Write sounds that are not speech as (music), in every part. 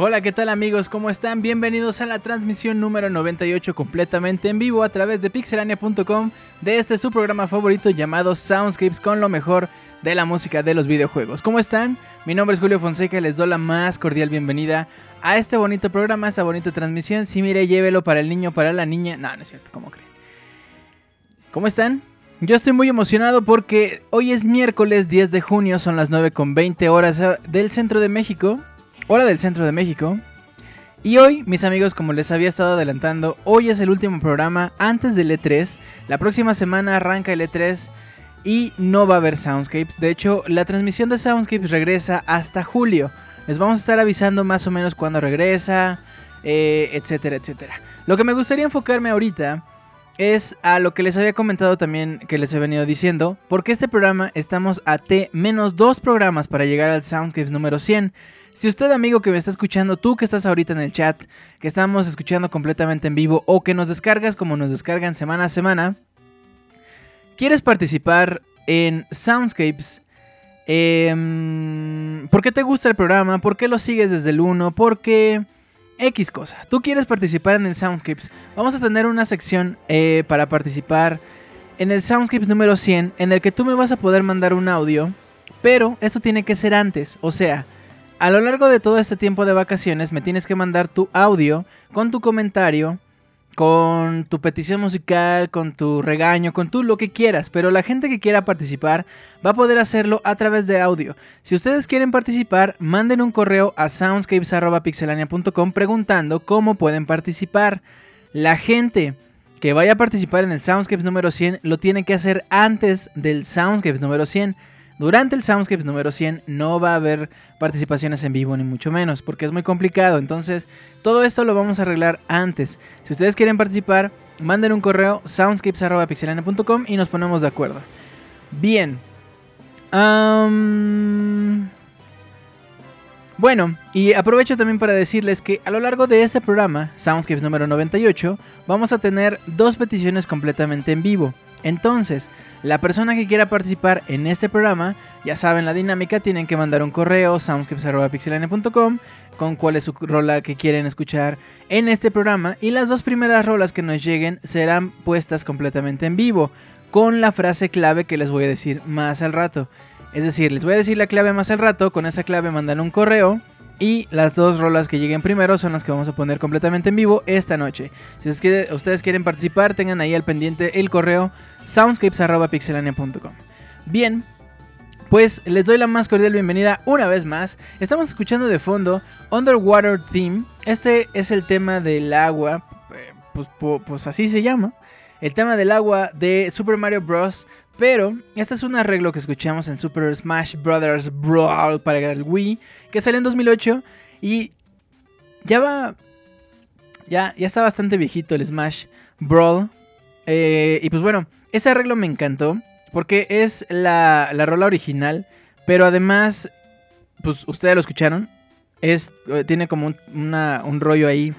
Hola, ¿qué tal amigos? ¿Cómo están? Bienvenidos a la transmisión número 98 completamente en vivo a través de pixelania.com de este su programa favorito llamado Soundscapes con lo mejor de la música de los videojuegos. ¿Cómo están? Mi nombre es Julio Fonseca y les doy la más cordial bienvenida a este bonito programa, a esta bonita transmisión. Si mire, llévelo para el niño, para la niña. No, no es cierto, ¿cómo creen? ¿Cómo están? Yo estoy muy emocionado porque hoy es miércoles 10 de junio, son las 9 con 20 horas del centro de México hora del centro de México. Y hoy, mis amigos, como les había estado adelantando, hoy es el último programa antes del E3. La próxima semana arranca el E3 y no va a haber Soundscapes. De hecho, la transmisión de Soundscapes regresa hasta julio. Les vamos a estar avisando más o menos cuándo regresa, eh, etcétera, etcétera. Lo que me gustaría enfocarme ahorita es a lo que les había comentado también, que les he venido diciendo, porque este programa estamos a T menos dos programas para llegar al Soundscapes número 100. Si usted, amigo que me está escuchando, tú que estás ahorita en el chat, que estamos escuchando completamente en vivo o que nos descargas como nos descargan semana a semana, quieres participar en Soundscapes, eh, ¿por qué te gusta el programa? ¿Por qué lo sigues desde el 1? ¿Por qué...? X cosa. Tú quieres participar en el Soundscapes. Vamos a tener una sección eh, para participar en el Soundscapes número 100 en el que tú me vas a poder mandar un audio. Pero esto tiene que ser antes. O sea, a lo largo de todo este tiempo de vacaciones me tienes que mandar tu audio con tu comentario con tu petición musical, con tu regaño, con tú lo que quieras, pero la gente que quiera participar va a poder hacerlo a través de audio. Si ustedes quieren participar, manden un correo a soundscapes.pixelania.com preguntando cómo pueden participar. La gente que vaya a participar en el Soundscapes número 100 lo tiene que hacer antes del Soundscapes número 100. Durante el Soundscapes número 100 no va a haber participaciones en vivo ni mucho menos, porque es muy complicado. Entonces, todo esto lo vamos a arreglar antes. Si ustedes quieren participar, manden un correo soundscapes.pixelania.com y nos ponemos de acuerdo. Bien. Bueno, y aprovecho también para decirles que a lo largo de este programa, Soundscapes número 98, vamos a tener dos peticiones completamente en vivo. Entonces, la persona que quiera participar en este programa, ya saben la dinámica, tienen que mandar un correo soundscapes.pixelania.com con cuál es su rola que quieren escuchar en este programa y las dos primeras rolas que nos lleguen serán puestas completamente en vivo con la frase clave que les voy a decir más al rato. Es decir, les voy a decir la clave más al rato, con esa clave mandan un correo y las dos rolas que lleguen primero son las que vamos a poner completamente en vivo esta noche. Si que ustedes quieren participar, tengan ahí al pendiente el correo soundscapes.pixelania.com. Bien, pues les doy la más cordial bienvenida una vez más. Estamos escuchando de fondo Underwater Theme. Este es el tema del agua, eh, pues, pues así se llama. El tema del agua de Super Mario Bros. Pero este es un arreglo que escuchamos en Super Smash Bros. Brawl para el Wii, que salió en 2008 y ya va, ya, ya está bastante viejito el Smash Brawl. Eh, y pues bueno, ese arreglo me encantó porque es la, la rola original, pero además, pues ustedes lo escucharon, es, eh, tiene como un, un rollo ahí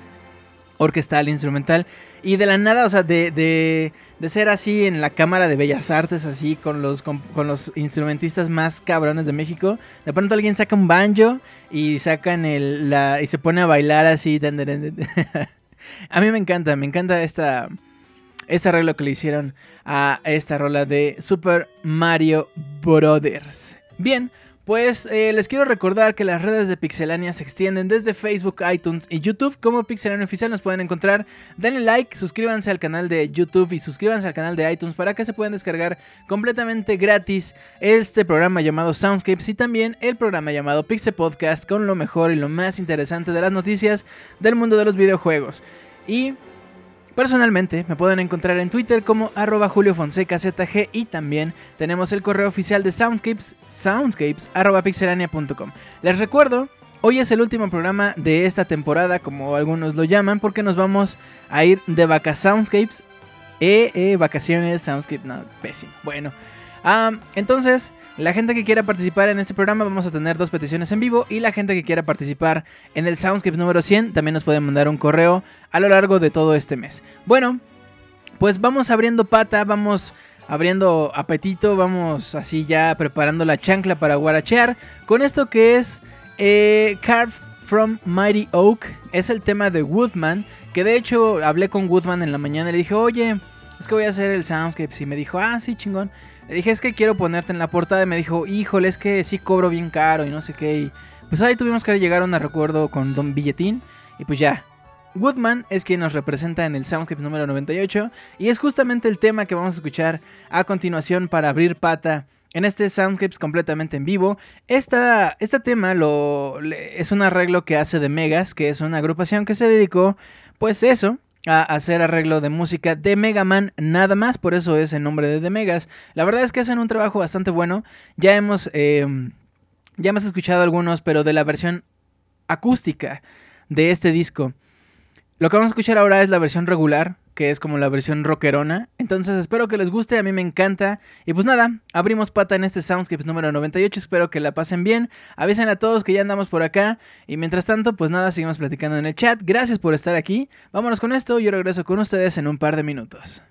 orquestal, instrumental. Y de la nada, o sea, de, de, de, ser así en la Cámara de Bellas Artes, así con los, con, los instrumentistas más cabrones de México, de pronto alguien saca un banjo y sacan el, la, y se pone a bailar así. (laughs) a mí me encanta, me encanta esta, este arreglo que le hicieron a esta rola de Super Mario Brothers. Bien, pues eh, les quiero recordar que las redes de Pixelania se extienden desde Facebook, iTunes y YouTube. Como Pixelania Oficial nos pueden encontrar. Denle like, suscríbanse al canal de YouTube y suscríbanse al canal de iTunes para que se puedan descargar completamente gratis este programa llamado Soundscapes y también el programa llamado Pixel Podcast con lo mejor y lo más interesante de las noticias del mundo de los videojuegos. Y Personalmente me pueden encontrar en Twitter como arroba juliofonsecazg y también tenemos el correo oficial de Soundscapes, soundscapes Les recuerdo, hoy es el último programa de esta temporada, como algunos lo llaman, porque nos vamos a ir de vaca Soundscapes. Eh, eh, vacaciones, Soundscape, no, pésimo. Bueno, ah, entonces la gente que quiera participar en este programa vamos a tener dos peticiones en vivo y la gente que quiera participar en el Soundscapes número 100 también nos puede mandar un correo a lo largo de todo este mes. Bueno, pues vamos abriendo pata, vamos abriendo apetito, vamos así ya preparando la chancla para guarachear con esto que es eh, Carved from Mighty Oak. Es el tema de Woodman, que de hecho hablé con Woodman en la mañana y le dije, oye, es que voy a hacer el Soundscapes y me dijo, ah, sí, chingón. Le dije, es que quiero ponerte en la portada. Y me dijo, híjole, es que sí cobro bien caro y no sé qué. Y pues ahí tuvimos que llegar a un recuerdo con Don Billetín. Y pues ya. Woodman es quien nos representa en el Soundscape número 98. Y es justamente el tema que vamos a escuchar a continuación para abrir pata en este Soundscapes completamente en vivo. Esta, este tema lo, es un arreglo que hace de Megas, que es una agrupación que se dedicó, pues eso, a hacer arreglo de música de Mega Man nada más, por eso es el nombre de The Megas. La verdad es que hacen un trabajo bastante bueno. Ya hemos, em, ya hemos escuchado algunos, pero de la versión acústica de este disco. Lo que vamos a escuchar ahora es la versión regular, que es como la versión rockerona. Entonces espero que les guste, a mí me encanta. Y pues nada, abrimos pata en este Soundscapes número 98, espero que la pasen bien. Avisen a todos que ya andamos por acá. Y mientras tanto, pues nada, seguimos platicando en el chat. Gracias por estar aquí. Vámonos con esto, yo regreso con ustedes en un par de minutos.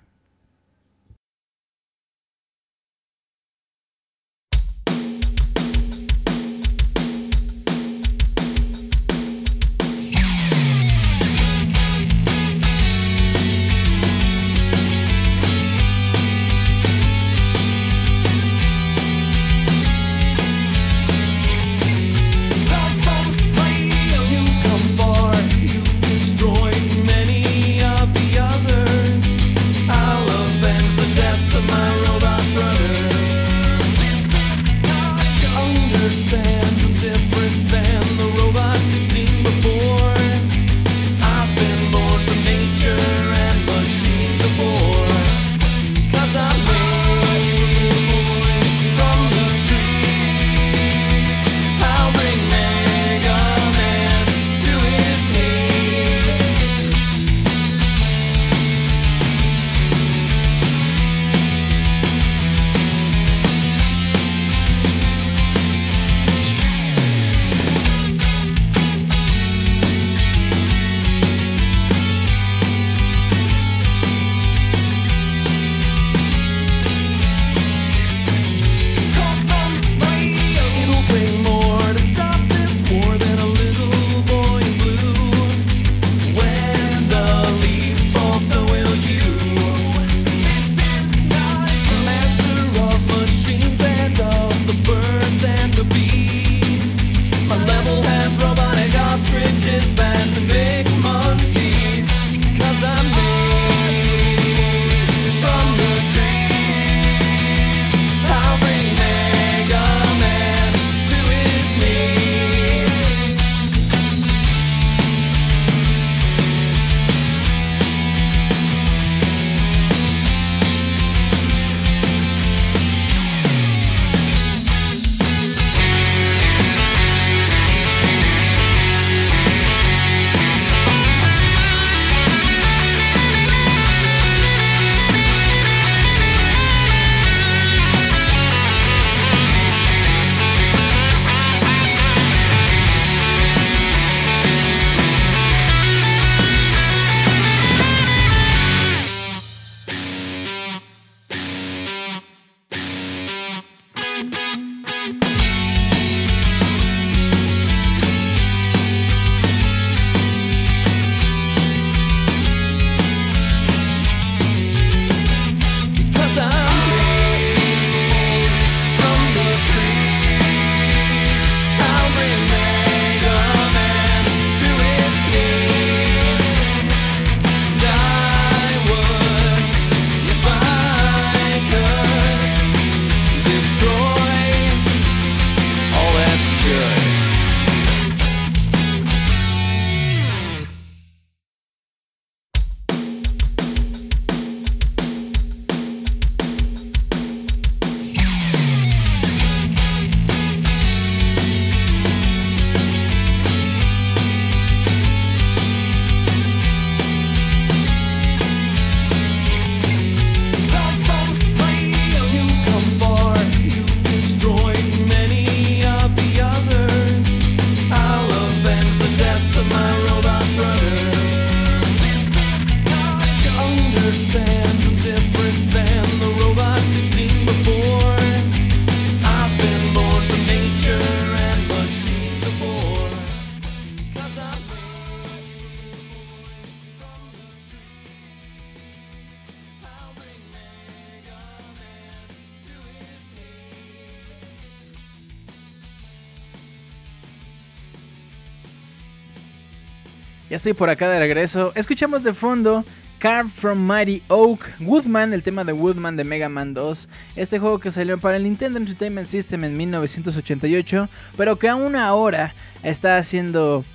Estoy por acá de regreso. Escuchamos de fondo Carved from Mighty Oak, Woodman, el tema de Woodman de Mega Man 2. Este juego que salió para el Nintendo Entertainment System en 1988, pero que aún ahora está haciendo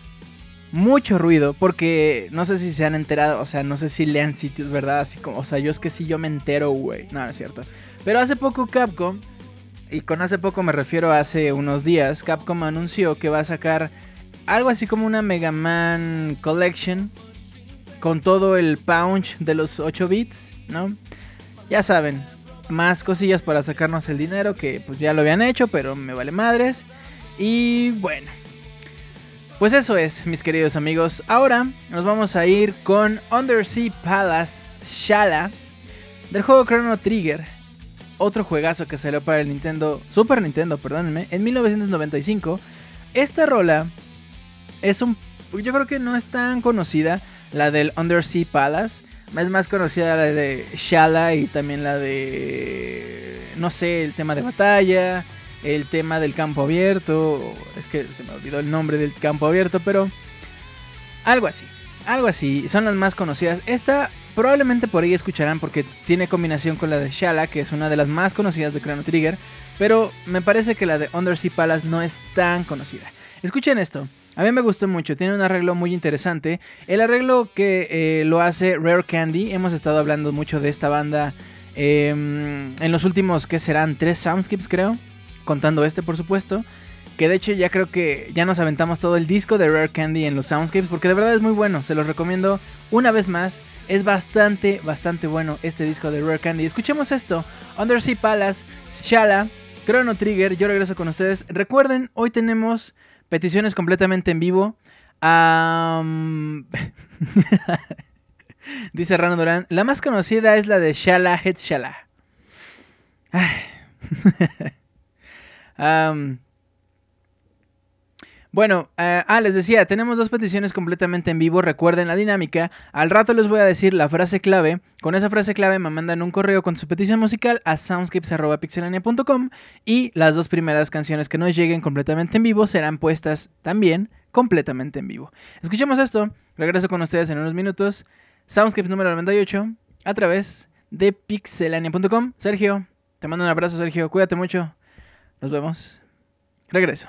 mucho ruido porque no sé si se han enterado, o sea, no sé si lean sitios, ¿verdad? Así como, o sea, yo es que si yo me entero, güey. No, no es cierto. Pero hace poco Capcom, y con hace poco me refiero a hace unos días, Capcom anunció que va a sacar algo así como una Mega Man Collection con todo el punch de los 8 bits, ¿no? Ya saben, más cosillas para sacarnos el dinero que pues ya lo habían hecho, pero me vale madres. Y bueno, pues eso es, mis queridos amigos. Ahora nos vamos a ir con Undersea Palace Shala del juego Chrono Trigger. Otro juegazo que salió para el Nintendo, Super Nintendo, perdónenme, en 1995. Esta rola es un. Yo creo que no es tan conocida, la del Undersea Palace. Es más conocida la de Shala y también la de. No sé, el tema de batalla el tema del campo abierto. Es que se me olvidó el nombre del campo abierto, pero algo así. Algo así, son las más conocidas. Esta probablemente por ahí escucharán porque tiene combinación con la de Shala, que es una de las más conocidas de Chrono Trigger, pero me parece que la de Undersea Palace no es tan conocida. Escuchen esto, a mí me gustó mucho, tiene un arreglo muy interesante. El arreglo que eh, lo hace Rare Candy, hemos estado hablando mucho de esta banda em, en los últimos, ¿qué serán? Tres soundscapes creo contando este por supuesto. Que de hecho ya creo que ya nos aventamos todo el disco de Rare Candy en los Soundscapes porque de verdad es muy bueno, se los recomiendo una vez más. Es bastante, bastante bueno este disco de Rare Candy. Escuchemos esto, Undersea Palace, Shala, Chrono Trigger, yo regreso con ustedes. Recuerden, hoy tenemos peticiones completamente en vivo. (laughs) Dice Rano Durán, la más conocida es la de Shala Head Shala. (laughs) bueno, eh, ah, les decía, tenemos dos peticiones completamente en vivo. Recuerden la dinámica. Al rato les voy a decir la frase clave. Con esa frase clave me mandan un correo con su petición musical a soundscapes.pixelania.com y las dos primeras canciones que nos lleguen completamente en vivo serán puestas también completamente en vivo. Escuchemos esto. Regreso con ustedes en unos minutos. Soundscapes número 98 a través de pixelania.com. Sergio, te mando un abrazo, Sergio. Cuídate mucho. Nos vemos. Regreso.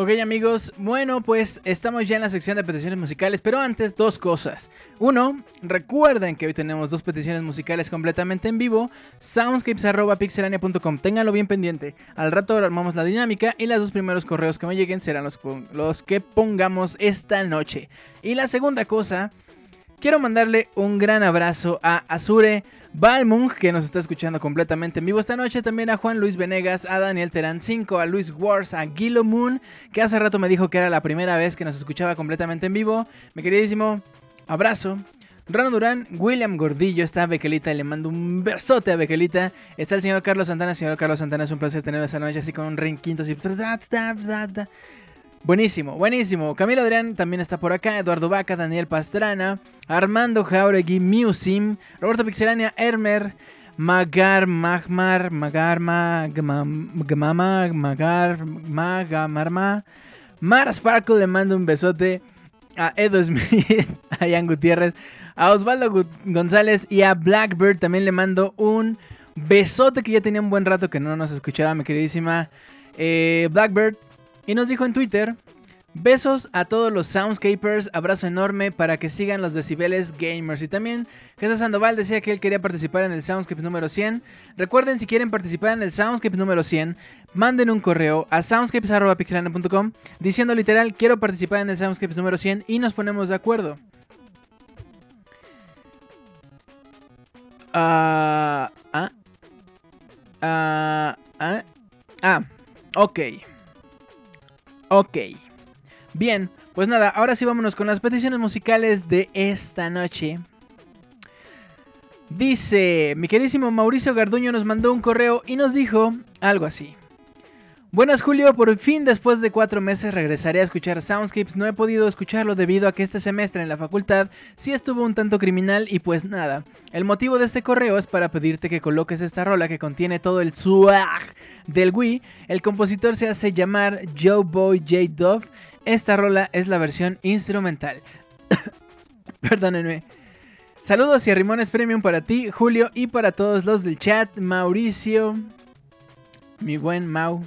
Ok amigos, bueno pues estamos ya en la sección de peticiones musicales, pero antes dos cosas. Uno, recuerden que hoy tenemos dos peticiones musicales completamente en vivo, soundscapes.pixelania.com, ténganlo bien pendiente. Al rato armamos la dinámica y los dos primeros correos que me lleguen serán los, los que pongamos esta noche. Y la segunda cosa, quiero mandarle un gran abrazo a Azure. Balmung, que nos está escuchando completamente en vivo esta noche. También a Juan Luis Venegas, a Daniel Terán 5, a Luis Wars, a Guilo Moon, que hace rato me dijo que era la primera vez que nos escuchaba completamente en vivo. Mi queridísimo, abrazo. Rano Durán, William Gordillo, está Bequelita, le mando un besote a Bequelita. Está el señor Carlos Santana, señor Carlos Santana, es un placer tenerlo esta noche así con un rinquito así. Buenísimo, buenísimo. Camilo Adrián también está por acá. Eduardo Vaca, Daniel Pastrana, Armando Jauregui, Musim, Roberto Pixelania, Hermer, Magar, Magmar, Magar, Magmama, Magar, Magamarma. Mara Sparkle le mando un besote a Edo Smith, (laughs) a Ian Gutiérrez, a Osvaldo González y a Blackbird también le mando un besote que ya tenía un buen rato que no nos escuchaba, mi queridísima eh, Blackbird. Y nos dijo en Twitter, besos a todos los Soundscapers, abrazo enorme para que sigan los decibeles gamers. Y también Jesús Sandoval decía que él quería participar en el Soundscapes número 100. Recuerden, si quieren participar en el Soundscapes número 100, manden un correo a soundscapes.pixelania.com diciendo literal, quiero participar en el Soundscapes número 100 y nos ponemos de acuerdo. Ah, ah, ah, ah, ah, ok. Ok. Bien, pues nada, ahora sí vámonos con las peticiones musicales de esta noche. Dice, mi queridísimo Mauricio Garduño nos mandó un correo y nos dijo algo así. Buenas Julio, por fin después de cuatro meses regresaré a escuchar Soundscapes. No he podido escucharlo debido a que este semestre en la facultad sí estuvo un tanto criminal y pues nada. El motivo de este correo es para pedirte que coloques esta rola que contiene todo el swag del Wii. El compositor se hace llamar Joe Boy J. Dove. Esta rola es la versión instrumental. (coughs) Perdónenme. Saludos y arrimones premium para ti, Julio, y para todos los del chat. Mauricio, mi buen Mau.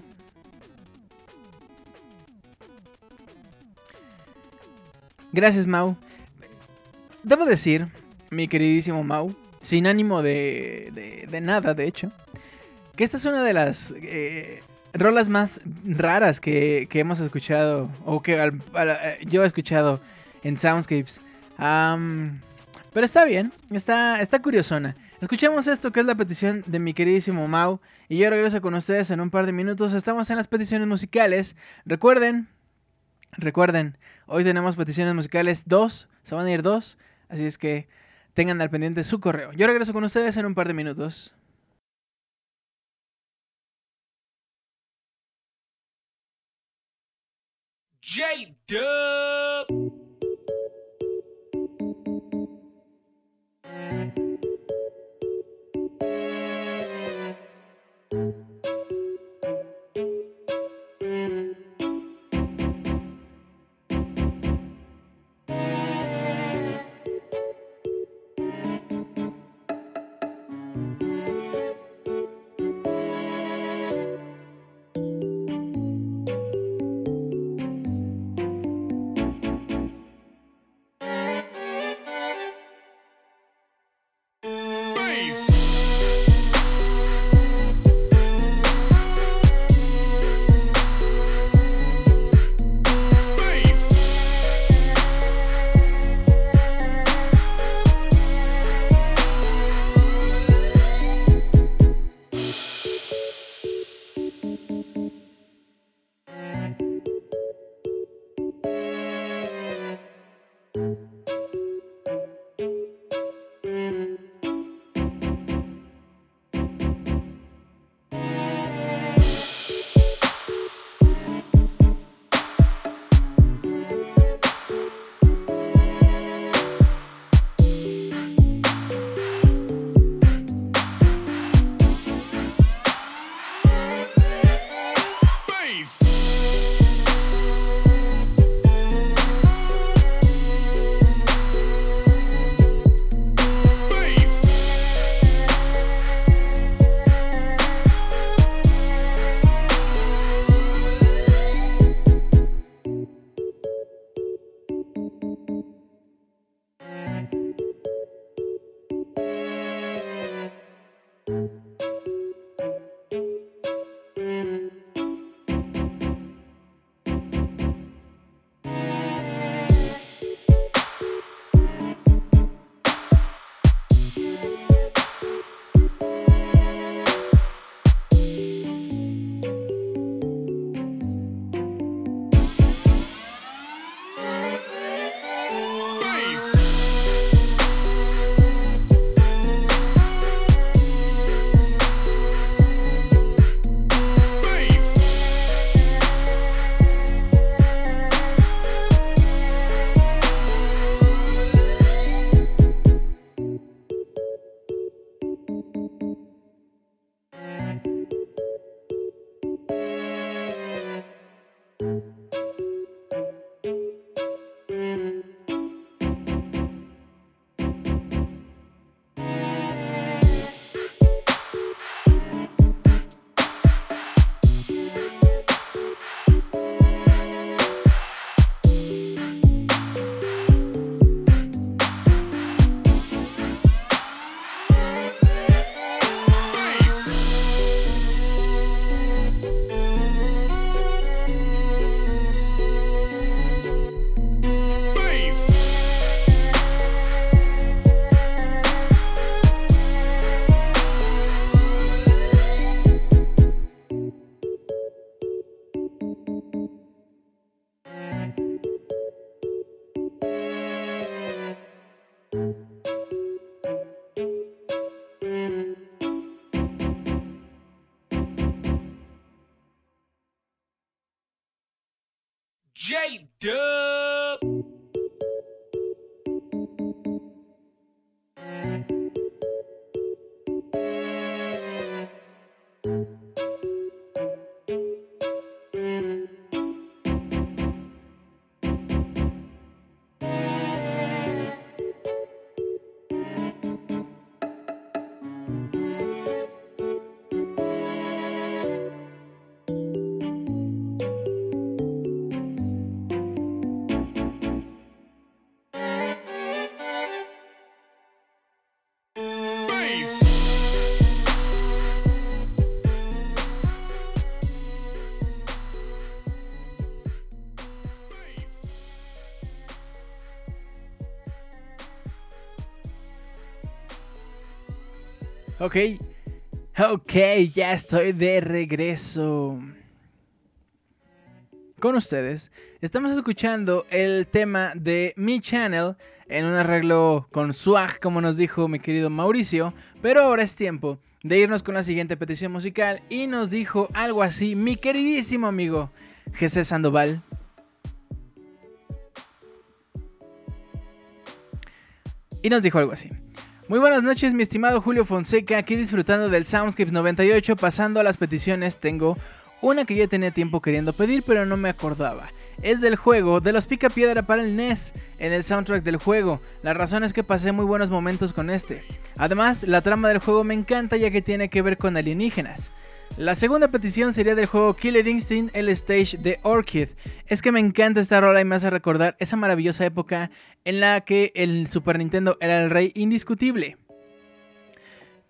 Gracias, Mau. Debo decir, mi queridísimo Mau, sin ánimo de, de, nada, de hecho, que esta es una de las eh, rolas más raras que, que, hemos escuchado, o que yo he escuchado en Soundscapes. pero está bien, está, está curiosona. Escuchemos esto que es la petición de mi queridísimo Mau. Y yo regreso con ustedes en un par de minutos. Estamos en las peticiones musicales. Recuerden, Recuerden, hoy tenemos peticiones musicales dos, se van a ir dos, así es que tengan al pendiente su correo. Yo regreso con ustedes en un par de minutos. J-Dub. J Dub. Ok, ok, ya estoy de regreso. Con ustedes, estamos escuchando el tema de Mi Channel en un arreglo con swag, como nos dijo mi querido Mauricio, pero ahora es tiempo de irnos con la siguiente petición musical y nos dijo algo así mi queridísimo amigo Jesús Sandoval. Y nos dijo algo así. Muy buenas noches, mi estimado Julio Fonseca, aquí disfrutando del Soundscapes 98, pasando a las peticiones, tengo una que ya tenía tiempo queriendo pedir, pero no me acordaba. Es del juego de los Pica Piedra para el NES, en el soundtrack del juego. La razón es que pasé muy buenos momentos con este. Además, la trama del juego me encanta ya que tiene que ver con alienígenas. La segunda petición sería del juego Killer Instinct, el stage de Orchid. Es que me encanta esta rola y me hace recordar esa maravillosa época en la que el Super Nintendo era el rey indiscutible.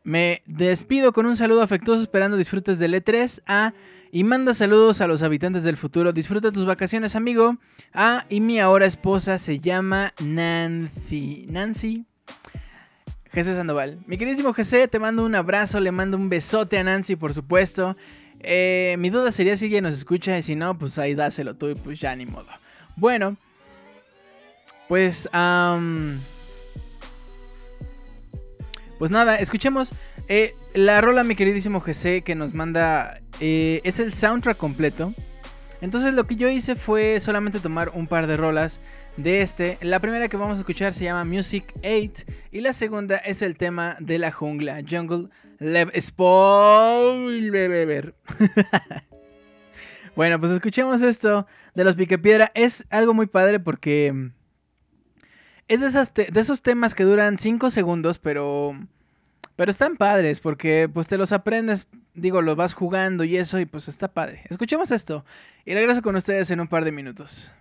Me despido con un saludo afectuoso esperando disfrutes del E3 A y manda saludos a los habitantes del futuro. Disfruta tus vacaciones, amigo. Ah, y mi ahora esposa se llama Nancy. Nancy. Jesse Sandoval. Mi queridísimo Jesse, te mando un abrazo, le mando un besote a Nancy, por supuesto. Eh, mi duda sería si ella nos escucha y si no, pues ahí dáselo tú y pues ya ni modo. Bueno, pues... pues nada, escuchemos eh, la rola, mi queridísimo Jesse, que nos manda... Eh, es el soundtrack completo. Entonces lo que yo hice fue solamente tomar un par de rolas de este. La primera que vamos a escuchar se llama Music 8 y la segunda es el tema de la jungla, Jungle Lev Spoiler. (laughs) bueno, pues escuchemos esto de los Picapiedra. Es algo muy padre porque es de, esas de esos temas que duran 5 segundos, pero pero están padres porque pues te los aprendes, digo, los vas jugando y eso y pues está padre. Escuchemos esto y regreso con ustedes en un par de minutos.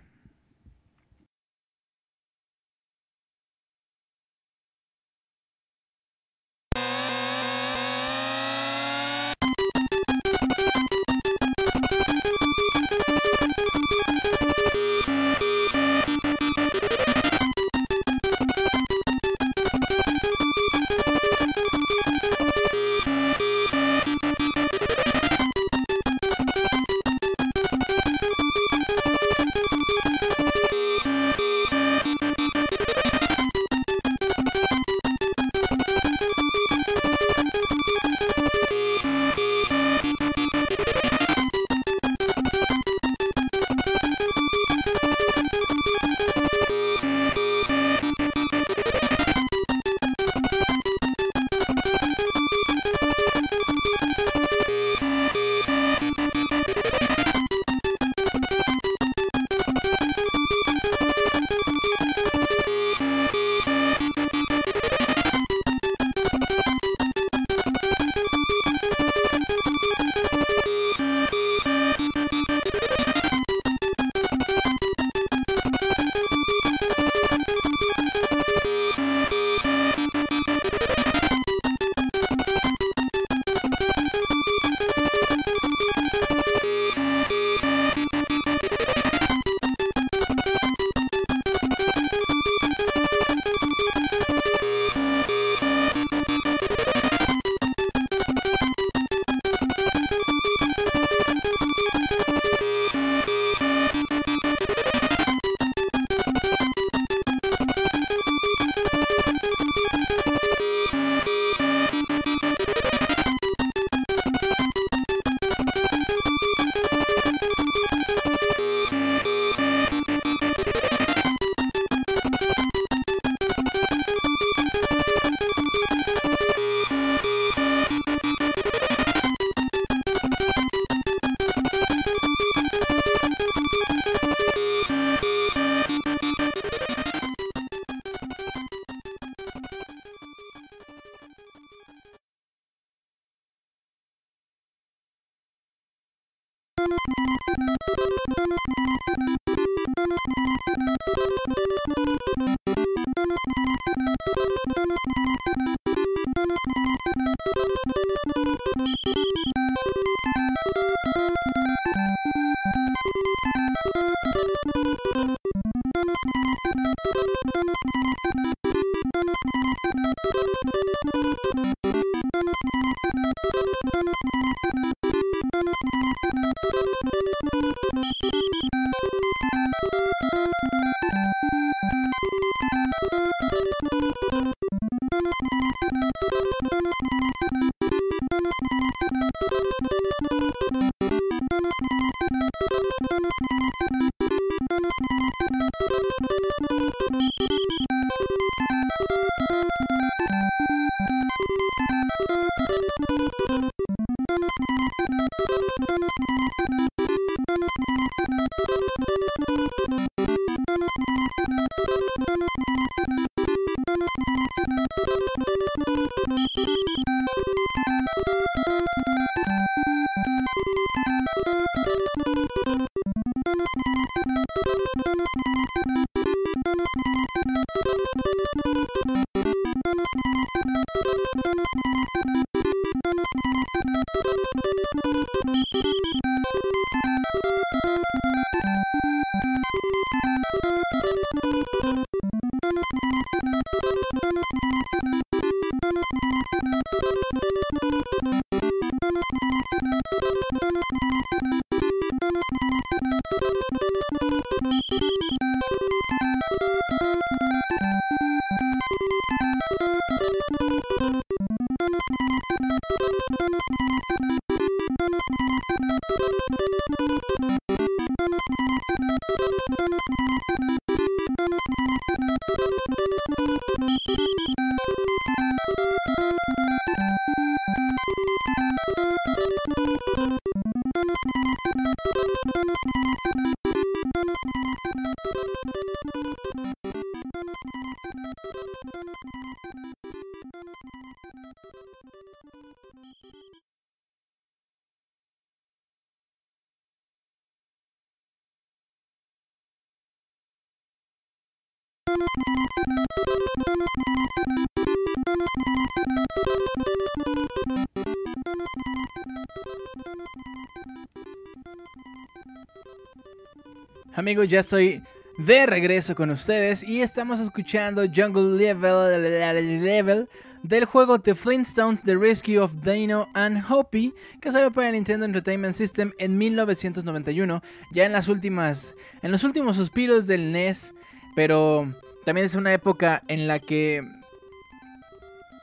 Amigos, ya estoy de regreso con ustedes y estamos escuchando Jungle Level, del juego The Flintstones The Rescue of Dino and Hoppy que salió para Nintendo Entertainment System en 1991, ya en las últimas en los últimos suspiros del NES, pero también es una época en la que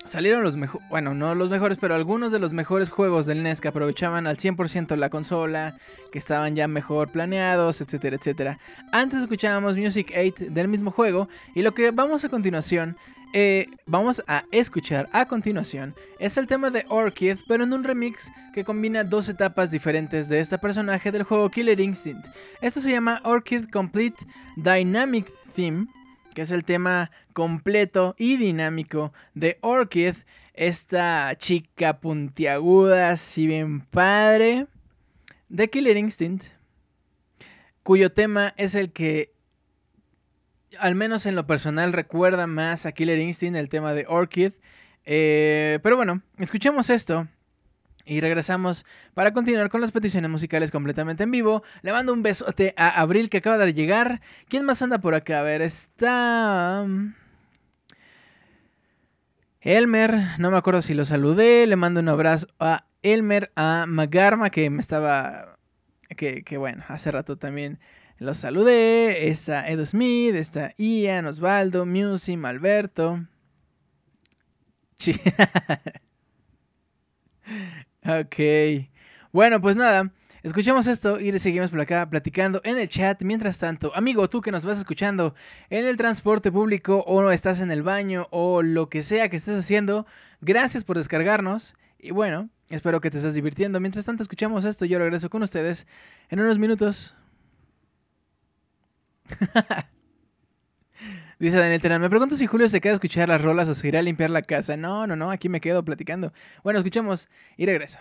salieron los mejores, bueno, no los mejores, pero algunos de los mejores juegos del NES que aprovechaban al 100% la consola, que estaban ya mejor planeados, etcétera, etcétera. Antes escuchábamos Music 8 del mismo juego y lo que vamos a continuación, eh, vamos a escuchar a continuación, es el tema de Orchid, pero en un remix que combina dos etapas diferentes de este personaje del juego Killer Instinct. Esto se llama Orchid Complete Dynamic Theme que es el tema completo y dinámico de Orchid, esta chica puntiaguda, si bien padre, de Killer Instinct, cuyo tema es el que, al menos en lo personal, recuerda más a Killer Instinct, el tema de Orchid. Eh, pero bueno, escuchemos esto y regresamos para continuar con las peticiones musicales completamente en vivo. Le mando un besote a Abril que acaba de llegar. ¿Quién más anda por acá? A ver, está... Elmer, no me acuerdo si lo saludé. Le mando un abrazo a Elmer, a Magarma que me estaba... Que, que bueno, hace rato también los saludé. Está Edo Smith, está Ian, Osvaldo, Musim, Alberto. (laughs) Ok. Bueno, pues nada. Escuchemos esto y seguimos por acá platicando en el chat. Mientras tanto, amigo, tú que nos vas escuchando en el transporte público o estás en el baño o lo que sea que estés haciendo, gracias por descargarnos. Y bueno, espero que te estés divirtiendo. Mientras tanto, escuchamos esto. Yo regreso con ustedes en unos minutos. (laughs) Dice Daniel Terán, me pregunto si Julio se queda a escuchar las rolas o se irá a limpiar la casa. No, no, no, aquí me quedo platicando. Bueno, escuchemos y regreso.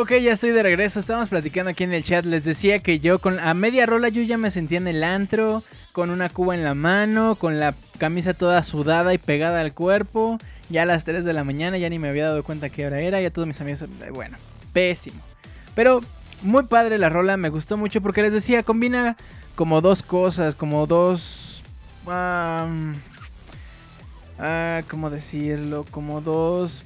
Ok, ya estoy de regreso. Estábamos platicando aquí en el chat. Les decía que yo con a media rola yo ya me sentía en el antro, con una cuba en la mano, con la camisa toda sudada y pegada al cuerpo. Ya a las 3 de la mañana ya ni me había dado cuenta qué hora era. Ya todos mis amigos, eh, bueno, pésimo. Pero muy padre la rola, me gustó mucho porque les decía, combina como dos cosas, como dos... ah, ¿Cómo decirlo? Como dos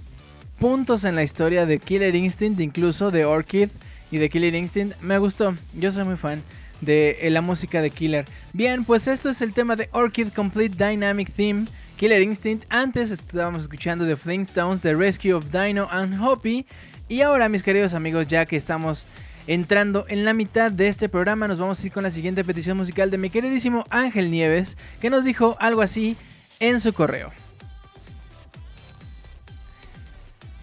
puntos en la historia de Killer Instinct, incluso de Orchid y de Killer Instinct. Me gustó, yo soy muy fan de eh, la música de Killer. Bien, pues esto es el tema de Orchid Complete Dynamic Theme. Killer Instinct, antes estábamos escuchando The Flintstones, The Rescue of Dino and Hoppy. Y ahora, mis queridos amigos, ya que estamos entrando en la mitad de este programa, nos vamos a ir con la siguiente petición musical de mi queridísimo Ángel Nieves, que nos dijo algo así en su correo.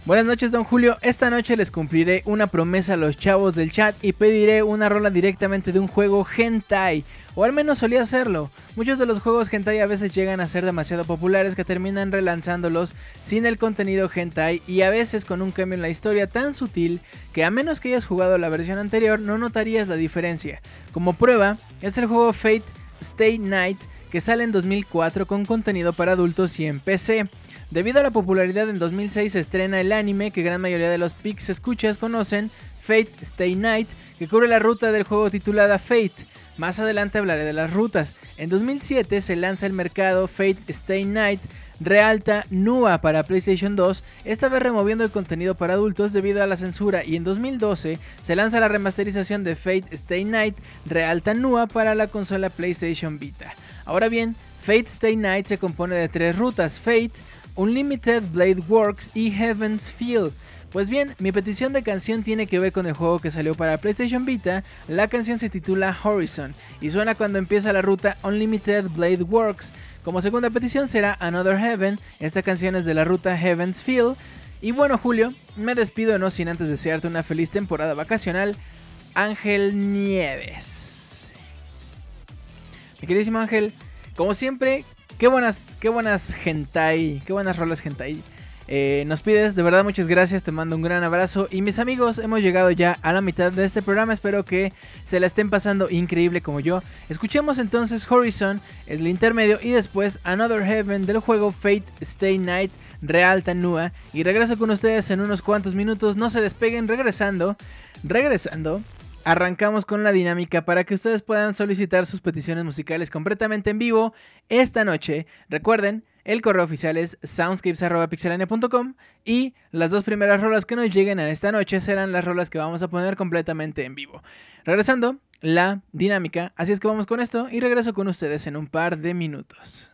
Buenas noches, don Julio. Esta noche les cumpliré una promesa a los chavos del chat y pediré una rola directamente de un juego hentai. O al menos solía hacerlo. Muchos de los juegos hentai a veces llegan a ser demasiado populares que terminan relanzándolos sin el contenido hentai y a veces con un cambio en la historia tan sutil que a menos que hayas jugado la versión anterior no notarías la diferencia. Como prueba, es el juego Fate Stay Night que sale en 2004 con contenido para adultos y en PC. Debido a la popularidad en 2006 se estrena el anime que gran mayoría de los Pix escuchas conocen, Fate Stay Night, que cubre la ruta del juego titulada Fate. Más adelante hablaré de las rutas. En 2007 se lanza el mercado Fate Stay Night Realta Nua para PlayStation 2, esta vez removiendo el contenido para adultos debido a la censura y en 2012 se lanza la remasterización de Fate Stay Night Realta Nua para la consola PlayStation Vita. Ahora bien, Fate Stay Night se compone de tres rutas, Fate, Unlimited Blade Works y Heaven's Field. Pues bien, mi petición de canción tiene que ver con el juego que salió para PlayStation Vita. La canción se titula Horizon y suena cuando empieza la ruta Unlimited Blade Works. Como segunda petición será Another Heaven. Esta canción es de la ruta Heaven's Field. Y bueno, Julio, me despido no sin antes desearte una feliz temporada vacacional. Ángel Nieves. Mi queridísimo Ángel, como siempre, Qué buenas, qué buenas hentai, qué buenas rolas hentai. Eh, nos pides, de verdad muchas gracias, te mando un gran abrazo. Y mis amigos, hemos llegado ya a la mitad de este programa, espero que se la estén pasando increíble como yo. Escuchemos entonces Horizon, el intermedio, y después Another Heaven del juego Fate Stay Night Real Tanua. Y regreso con ustedes en unos cuantos minutos, no se despeguen, regresando, regresando. Arrancamos con la dinámica para que ustedes puedan solicitar sus peticiones musicales completamente en vivo esta noche. Recuerden, el correo oficial es soundscapes.pixelania.com y las dos primeras rolas que nos lleguen a esta noche serán las rolas que vamos a poner completamente en vivo. Regresando, la dinámica, así es que vamos con esto y regreso con ustedes en un par de minutos.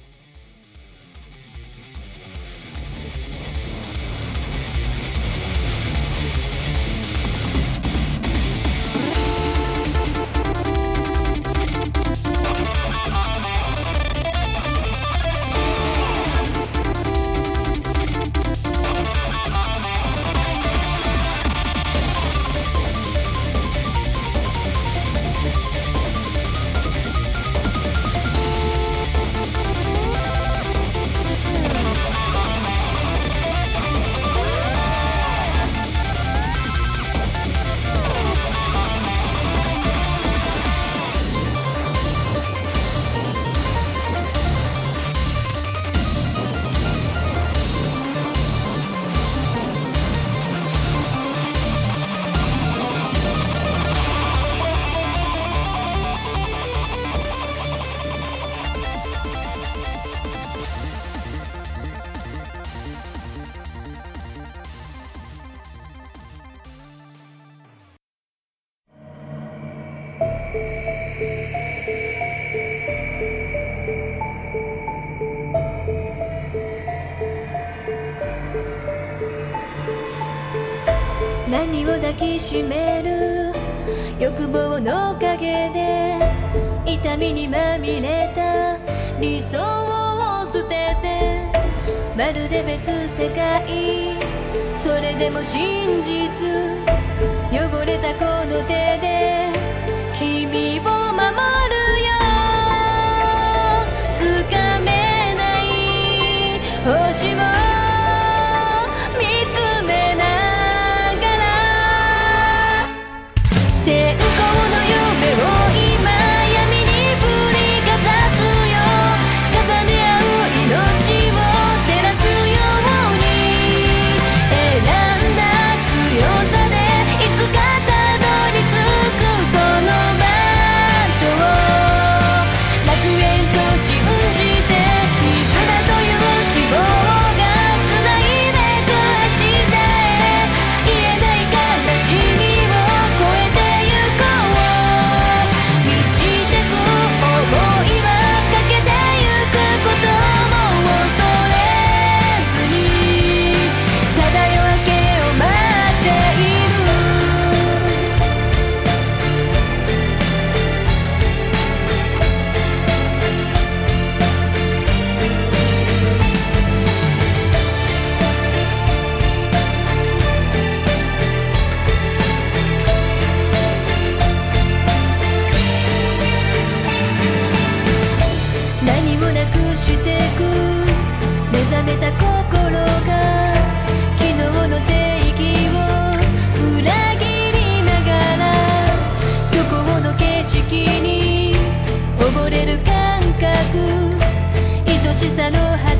しめる。欲望の陰で痛みにまみれた。理想を捨ててまるで別世界。それでも真実。汚れたこの手 i Just I know how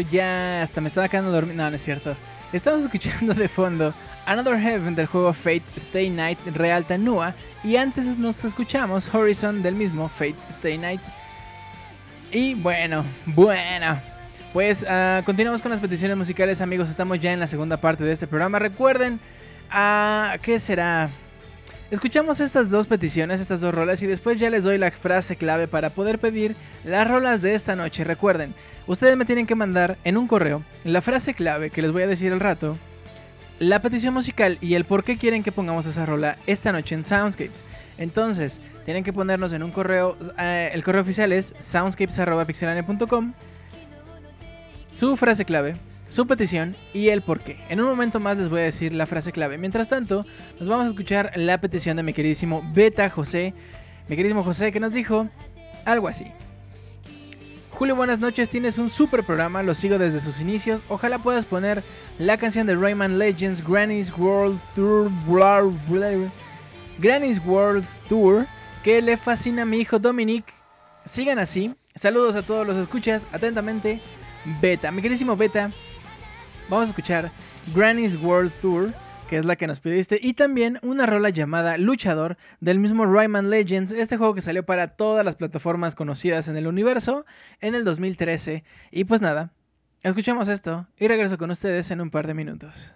ya hasta me estaba quedando dormido. No, no es cierto. Estamos escuchando de fondo Another Heaven del juego Fate Stay Night Real Tanua y antes nos escuchamos Horizon del mismo Fate Stay Night. Y bueno, bueno. Pues ah, continuamos con las peticiones musicales amigos, estamos ya en la segunda parte de este programa. Recuerden, uh, ¿qué será? Escuchamos estas dos peticiones, estas dos rolas y después ya les doy la frase clave para poder pedir las rolas de esta noche. Recuerden, ustedes me tienen que mandar en un correo la frase clave que les voy a decir al rato, la petición musical y el por qué quieren que pongamos esa rola esta noche en Soundscapes. Entonces, tienen que ponernos en un correo, eh, el correo oficial es soundscapes.pixelania.com, su frase clave su petición y el por qué. En un momento más les voy a decir la frase clave. Mientras tanto, nos vamos a escuchar la petición de mi queridísimo Beta José. Mi queridísimo José que nos dijo algo así. Julio, buenas noches. Tienes un super programa, lo sigo desde sus inicios. Ojalá puedas poner la canción de Rayman Legends Granny's World Tour. bla, bla. Granny's World Tour que le fascina a mi hijo Dominic. Sigan así. Saludos a todos los escuchas. Atentamente, Beta. Mi queridísimo Beta, vamos a escuchar Granny's World Tour, que es la que nos pediste, y también una rola llamada Luchador del mismo Rayman Legends, este juego que salió para todas las plataformas conocidas en el universo en el 2013. Y pues nada, escuchemos esto y regreso con ustedes en un par de minutos.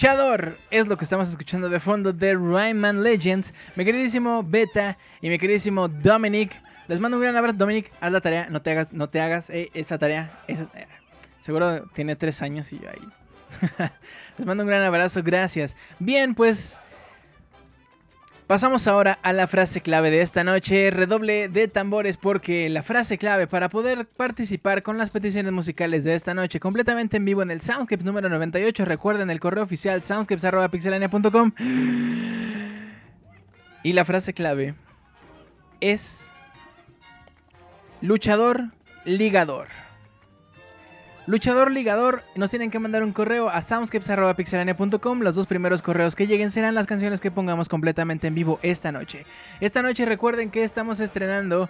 Luchador es lo que estamos escuchando de fondo de Rayman Legends. Mi queridísimo Beta y mi queridísimo Dominic. Les mando un gran abrazo. Dominic, haz la tarea. No te hagas, no te hagas eh, esa tarea. eh, seguro tiene tres años y yo ahí. (laughs) Les mando un gran abrazo. Gracias. Bien, pues. Pasamos ahora a la frase clave de esta noche. Redoble de tambores porque la frase clave para poder participar con las peticiones musicales de esta noche completamente en vivo en el Soundscapes número 98. Recuerden el correo oficial soundscapes.pixelania.com. Y la frase clave es luchador ligador. Luchador ligador, nos tienen que mandar un correo a soundscapes.pixelania.com. Los dos primeros correos que lleguen serán las canciones que pongamos completamente en vivo esta noche. Esta noche recuerden que estamos estrenando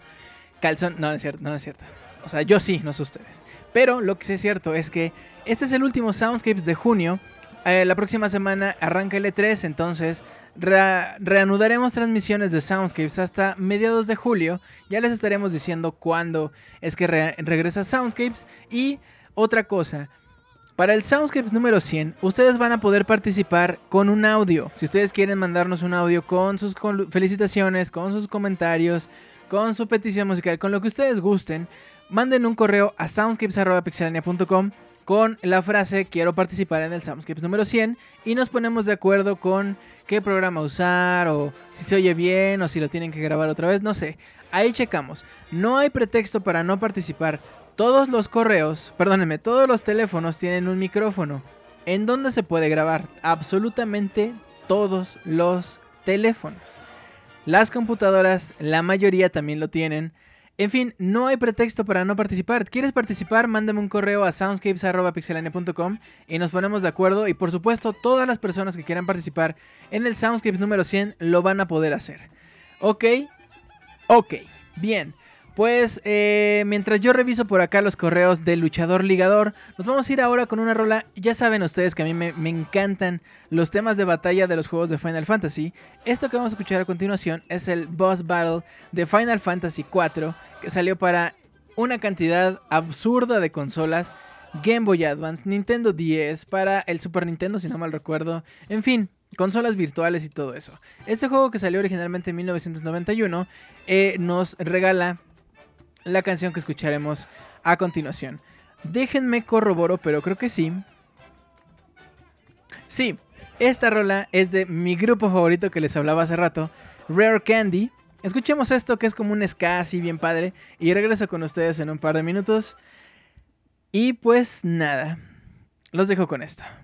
calzón. No, no es cierto, no, es cierto. O sea, yo sí, no sé ustedes. Pero lo que sí es cierto es que este es el último Soundscapes de junio. Eh, la próxima semana arranca el E3, entonces re- reanudaremos transmisiones de Soundscapes hasta mediados de julio. Ya les estaremos diciendo cuándo es que re- regresa Soundscapes. Y otra cosa, para el Soundscapes número 100, ustedes van a poder participar con un audio. Si ustedes quieren mandarnos un audio con sus felicitaciones, con sus comentarios, con su petición musical, con lo que ustedes gusten, manden un correo a soundscapes.pixelania.com con la frase quiero participar en el Soundscapes número 100 y nos ponemos de acuerdo con qué programa usar o si se oye bien o si lo tienen que grabar otra vez, no sé. Ahí checamos. No hay pretexto para no participar. Todos los correos, perdónenme, todos los teléfonos tienen un micrófono. ¿En dónde se puede grabar? Absolutamente todos los teléfonos. Las computadoras, la mayoría también lo tienen. En fin, no hay pretexto para no participar. ¿Quieres participar? Mándame un correo a soundscapes.pixelania.com y nos ponemos de acuerdo. Y por supuesto, todas las personas que quieran participar en el Soundscapes número 100 lo van a poder hacer. ¿Ok? Ok, bien. Pues eh, mientras yo reviso por acá los correos del luchador ligador, nos vamos a ir ahora con una rola. Ya saben ustedes que a mí me, encantan los temas de batalla de los juegos de Final Fantasy. Esto que vamos a escuchar a continuación es el Boss Battle de Final Fantasy IV, que salió para una cantidad absurda de consolas. Game Boy Advance, Nintendo 10, para el Super Nintendo si no mal recuerdo. En fin, consolas virtuales y todo eso. Este juego que salió originalmente en 1991 eh, nos regala la canción que escucharemos a continuación. Déjenme corroboro, pero creo que sí. Sí, esta rola es de mi grupo favorito que les hablaba hace rato, Rare Candy. Escuchemos esto que es como un ska así bien padre y regreso con ustedes en un par de minutos. Y pues nada, los dejo con esto.「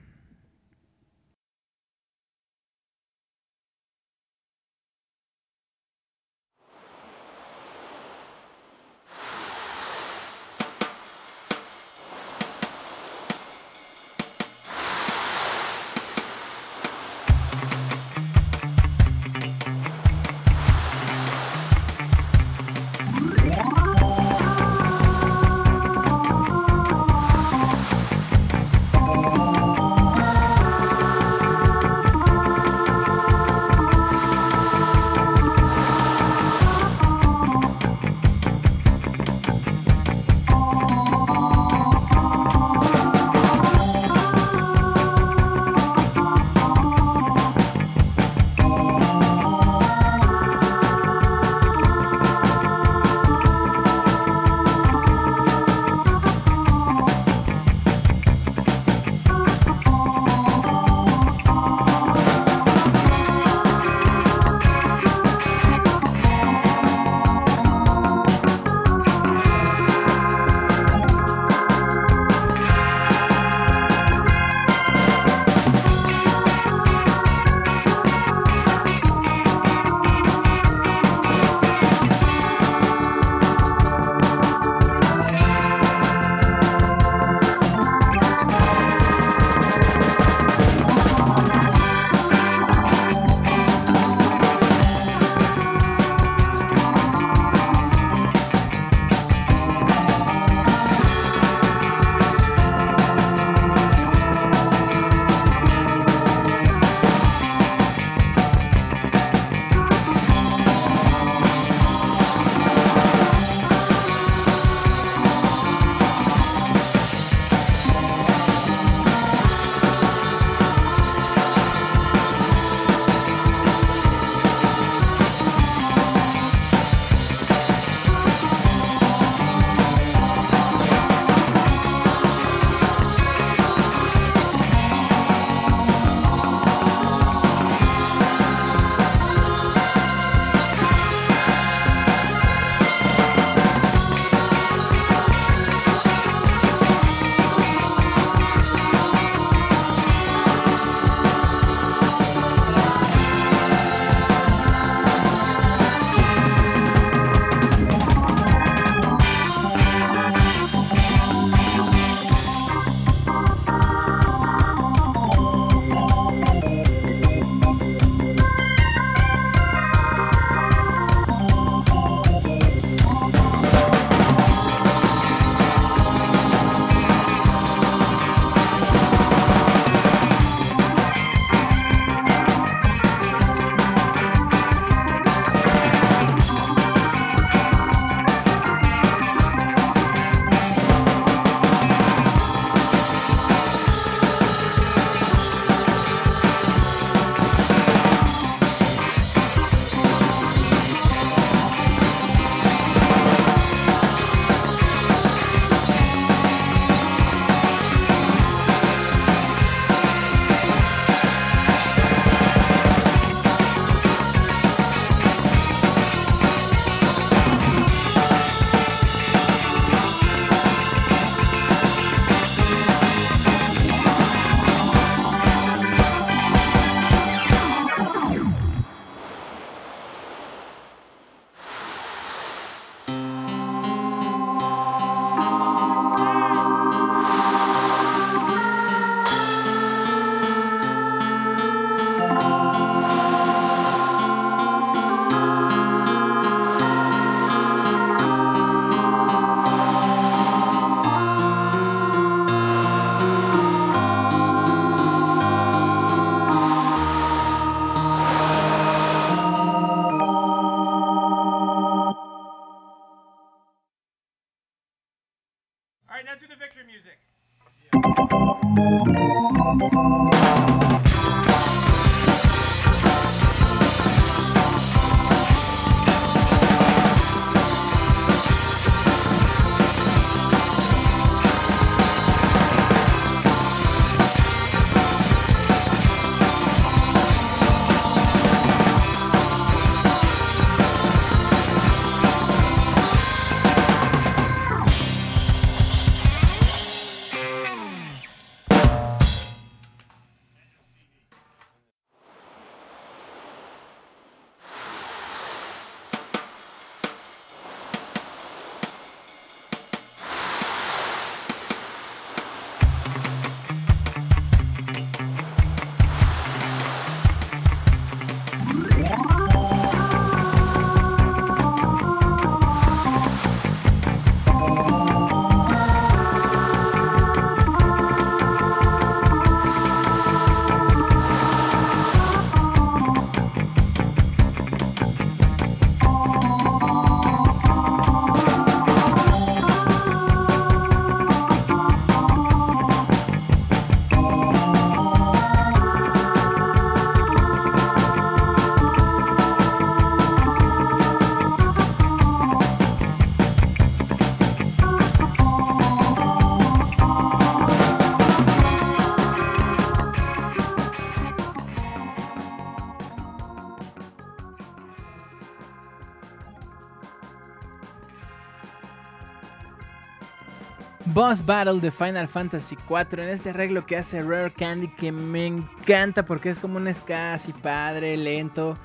Boss Battle de Final Fantasy IV en este arreglo que hace Rare Candy que me encanta porque es como un ska así padre, lento.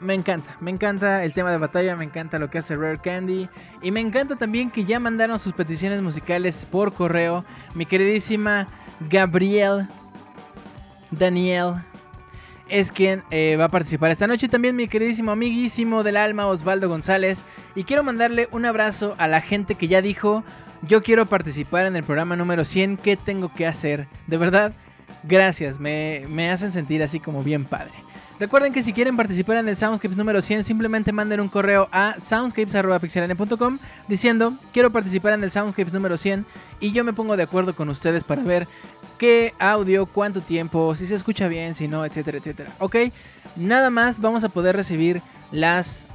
Me encanta, me encanta el tema de batalla, me encanta lo que hace Rare Candy y me encanta también que ya mandaron sus peticiones musicales por correo. Mi queridísima Gabriel Daniel es quien eh, va a participar esta noche. También mi queridísimo amiguísimo del alma Osvaldo González. Y quiero mandarle un abrazo a la gente que ya dijo, yo quiero participar en el programa número 100, ¿qué tengo que hacer? De verdad, gracias, me, me hacen sentir así como bien padre. Recuerden que si quieren participar en el Soundscapes número 100, simplemente manden un correo a soundscapes.pixelania.com diciendo quiero participar en el Soundscapes número 100 y yo me pongo de acuerdo con ustedes para ver qué audio, cuánto tiempo, si se escucha bien, si no, etcétera, etcétera. Ok, nada más vamos a poder recibir las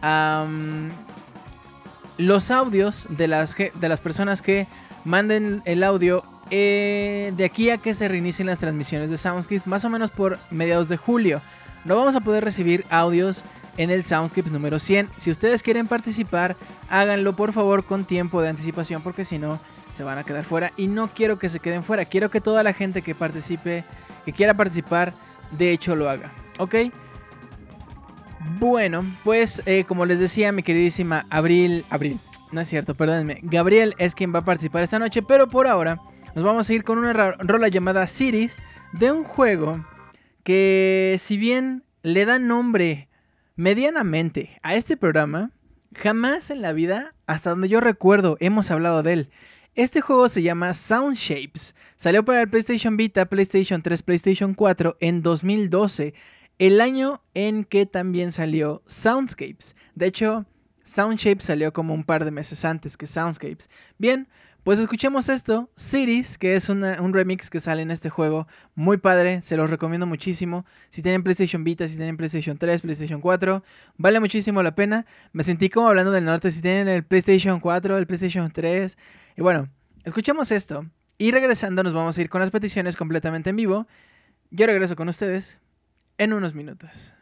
los audios de las, de las personas que manden el audio eh, de aquí a que se reinicien las transmisiones de Soundscapes, más o menos por mediados de julio. No vamos a poder recibir audios en el Soundscapes número 100. Si ustedes quieren participar, háganlo por favor con tiempo de anticipación porque si no se van a quedar fuera y no quiero que se queden fuera. Quiero que toda la gente que participe, que quiera participar, de hecho lo haga. ¿Ok? Bueno, pues eh, como les decía, mi queridísima Abril, Abril, no es cierto, perdónenme, Gabriel es quien va a participar esta noche, pero por ahora nos vamos a ir con una rola llamada Cities de un juego que si bien le da nombre medianamente a este programa, jamás en la vida, hasta donde yo recuerdo, hemos hablado de él. Este juego se llama Sound Shapes. Salió para el PlayStation Vita, PlayStation 3, PlayStation 4 en 2012, el año en que también salió Soundscapes. De hecho, Sound Shapes salió como un par de meses antes que Soundscapes. Bien, pues escuchemos esto, Cities, que es un remix que sale en este juego, muy padre, se los recomiendo muchísimo. Si tienen PlayStation Vita, si tienen PlayStation 3, PlayStation 4, vale muchísimo la pena. Me sentí como hablando del norte, si tienen el PlayStation 4, el PlayStation 3. Y bueno, escuchemos esto. Y regresando nos vamos a ir con las peticiones completamente en vivo. Yo regreso con ustedes en unos minutos.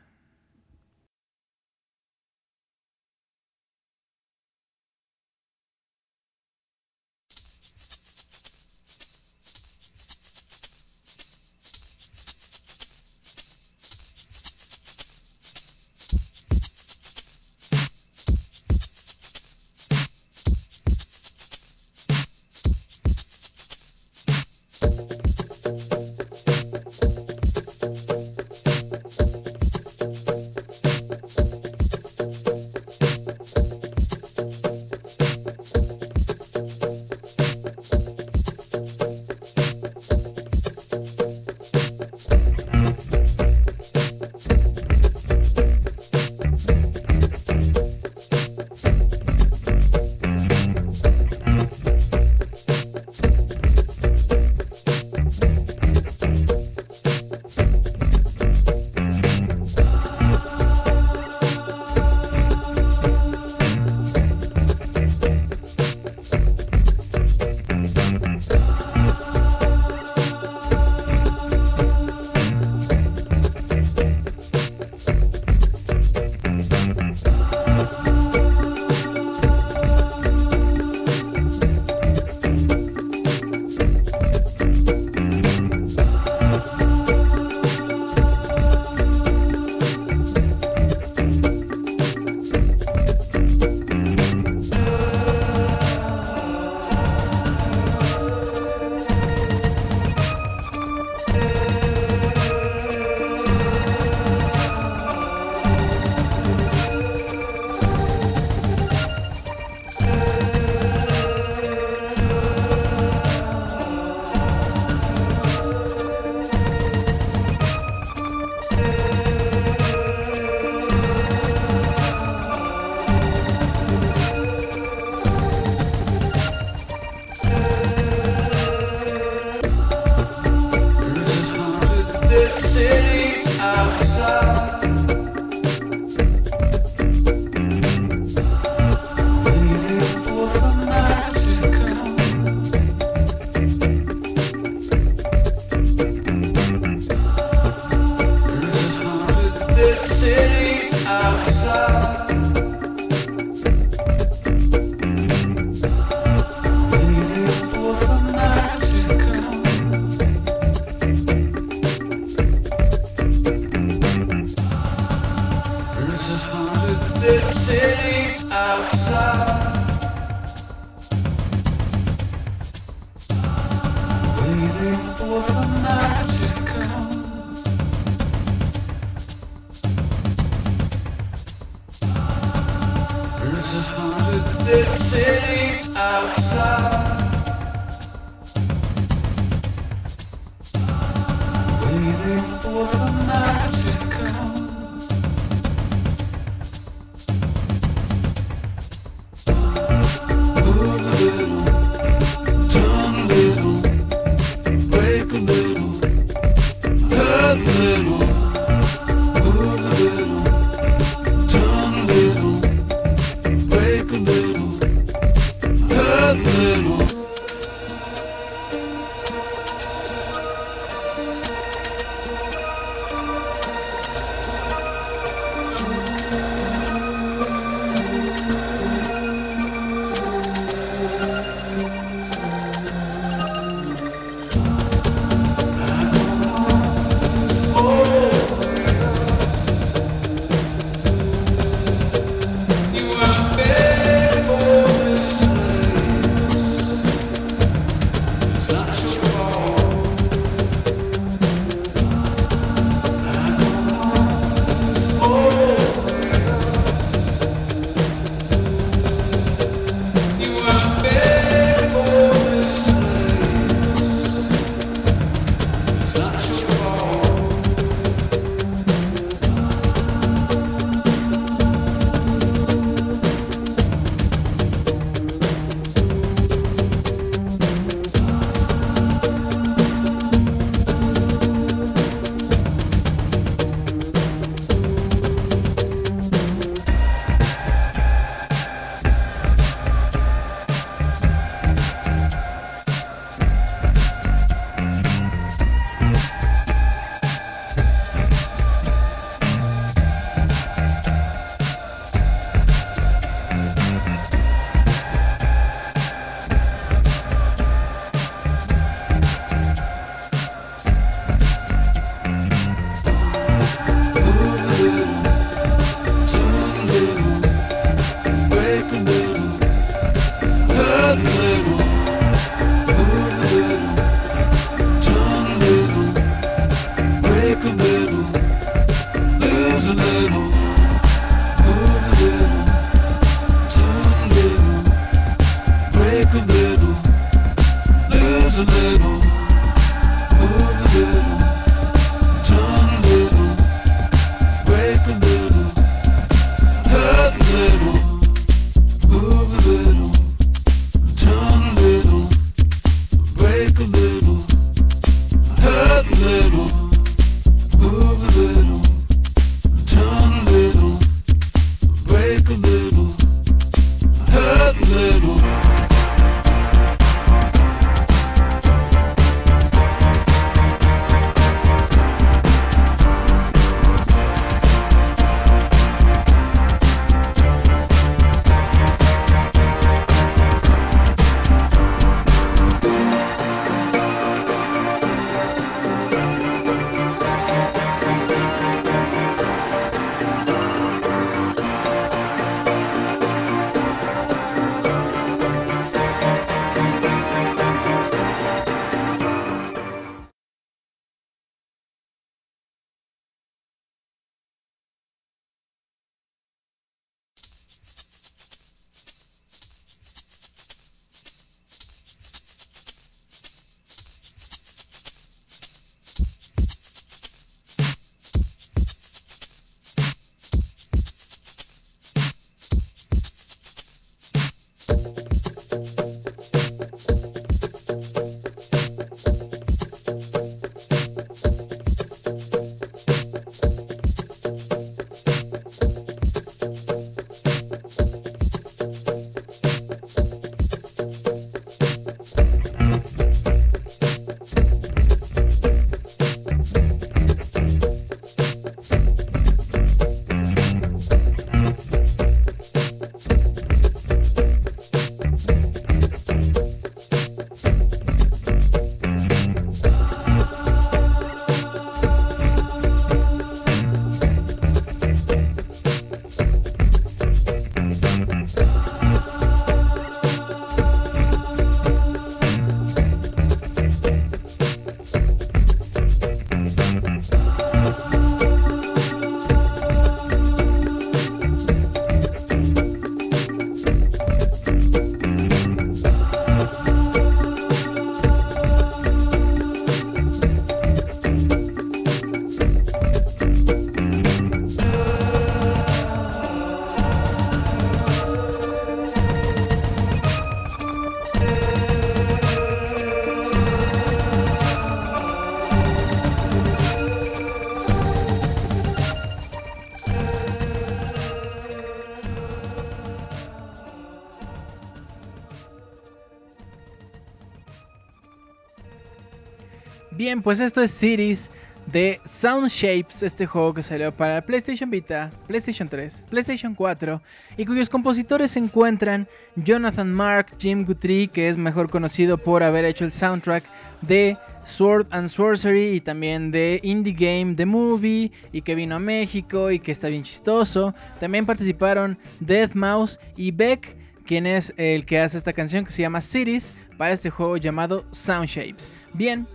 Bien, pues esto es Cities de Sound Shapes, este juego que salió para PlayStation Vita, PlayStation 3, PlayStation 4 y cuyos compositores se encuentran Jonathan Mark, Jim Guthrie, que es mejor conocido por haber hecho el soundtrack de Sword and Sorcery y también de Indie Game The Movie y que vino a México y que está bien chistoso. También participaron Death Mouse y Beck, quien es el que hace esta canción que se llama Cities para este juego llamado Sound Shapes. Bien,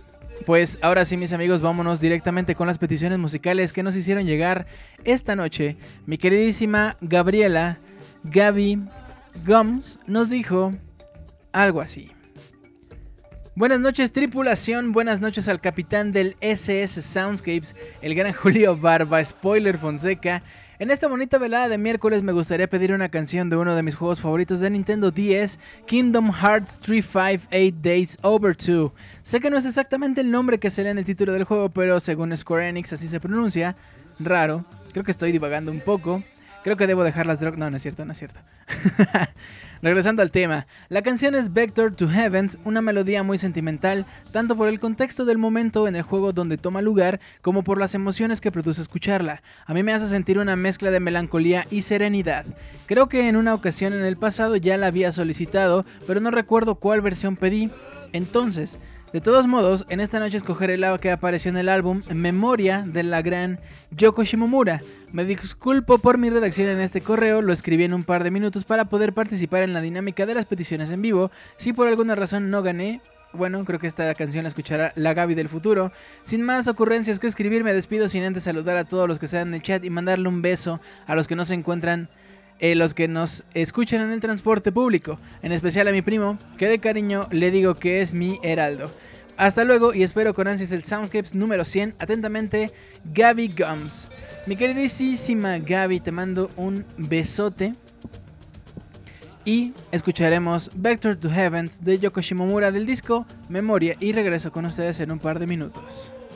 pues ahora sí, mis amigos, vámonos directamente con las peticiones musicales que nos hicieron llegar esta noche. Mi queridísima Gabriela Gaby Gums nos dijo algo así. Buenas noches tripulación, buenas noches al capitán del SS Soundscapes, el gran (laughs) Julio Barba, spoiler Fonseca. En esta bonita velada de miércoles me gustaría pedir una canción de uno de mis juegos favoritos de Nintendo 10, Kingdom Hearts 358 Days Over 2. Sé que no es exactamente el nombre que se lee en el título del juego, pero según Square Enix así se pronuncia. Raro, creo que estoy divagando un poco. Creo que debo dejar las drogas. No, no es cierto, no es cierto. (laughs) Regresando al tema, la canción es Vector to Heavens, una melodía muy sentimental, tanto por el contexto del momento en el juego donde toma lugar, como por las emociones que produce escucharla. A mí me hace sentir una mezcla de melancolía y serenidad. Creo que en una ocasión en el pasado ya la había solicitado, pero no recuerdo cuál versión pedí. Entonces, de todos modos, en esta noche escogeré la que apareció en el álbum Memoria de la gran Yoko Shimomura. Me disculpo por mi redacción en este correo, lo escribí en un par de minutos para poder participar en la dinámica de las peticiones en vivo. Si por alguna razón no gané, bueno, creo que esta canción la escuchará la Gaby del futuro. Sin más ocurrencias que escribir, me despido sin antes saludar a todos los que están en el chat y mandarle un beso a los que no se encuentran eh, los que nos escuchan en el transporte público, en especial a mi primo, que de cariño le digo que es mi heraldo. Hasta luego y espero con ansias el Soundscapes número 100. Atentamente, Gaby Gums. Mi queridísima Gaby, te mando un besote. Y escucharemos Vector to Heavens de Yoko Shimomura del disco Memoria y regreso con ustedes en un par de minutos.「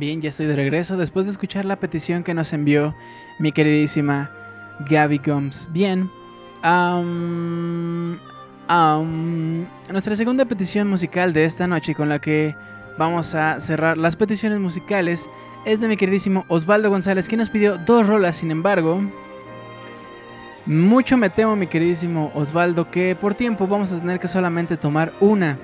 Bien, ya estoy de regreso después de escuchar la petición que nos envió mi queridísima Gaby Gomes. Bien, nuestra segunda petición musical de esta noche con la que vamos a cerrar las peticiones musicales es de mi queridísimo Osvaldo González, quien nos pidió dos rolas, sin embargo. Mucho me temo, mi queridísimo Osvaldo, que por tiempo vamos a tener que solamente tomar una.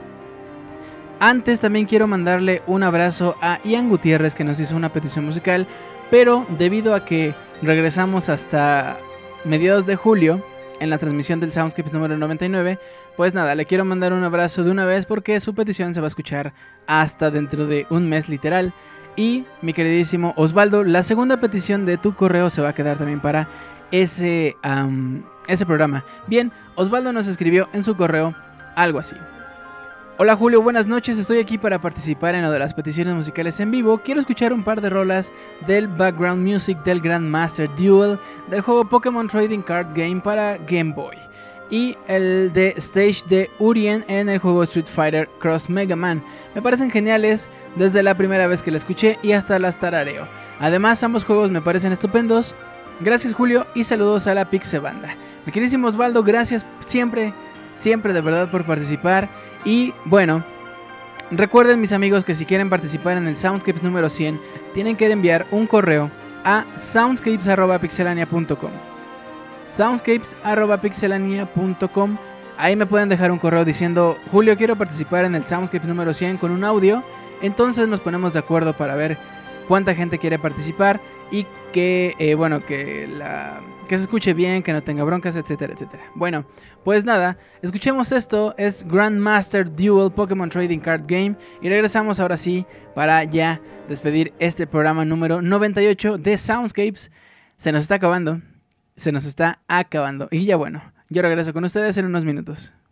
Antes también quiero mandarle un abrazo a Ian Gutiérrez que nos hizo una petición musical, pero debido a que regresamos hasta mediados de julio en la transmisión del Soundscapes número 99, pues nada, le quiero mandar un abrazo de una vez porque su petición se va a escuchar hasta dentro de un mes literal. Y mi queridísimo Osvaldo, la segunda petición de tu correo se va a quedar también para ese, ese programa. Bien, Osvaldo nos escribió en su correo algo así. Hola Julio, buenas noches. Estoy aquí para participar en lo de las peticiones musicales en vivo. Quiero escuchar un par de rolas del background music del Grandmaster Duel del juego Pokémon Trading Card Game para Game Boy. Y el de Stage de Urien en el juego Street Fighter Cross Mega Man. Me parecen geniales desde la primera vez que la escuché y hasta las tarareo. Además, ambos juegos me parecen estupendos. Gracias Julio y saludos a la Pixe Banda. Mi queridísimo Osvaldo, gracias siempre, siempre de verdad por participar. Y bueno, recuerden mis amigos que si quieren participar en el Soundscapes número 100, tienen que enviar un correo a soundscapes.pixelania.com. Soundscapes.pixelania.com. Ahí me pueden dejar un correo diciendo, Julio, quiero participar en el Soundscapes número 100 con un audio. Entonces nos ponemos de acuerdo para ver cuánta gente quiere participar y que, eh, bueno, que, la, que se escuche bien, que no tenga broncas, etcétera, etcétera. Bueno, pues nada, escuchemos esto, es Grandmaster Duel Pokémon Trading Card Game y regresamos ahora sí para ya despedir este programa número 98 de Soundscapes. Se nos está acabando, se nos está acabando y ya bueno, yo regreso con ustedes en unos minutos.「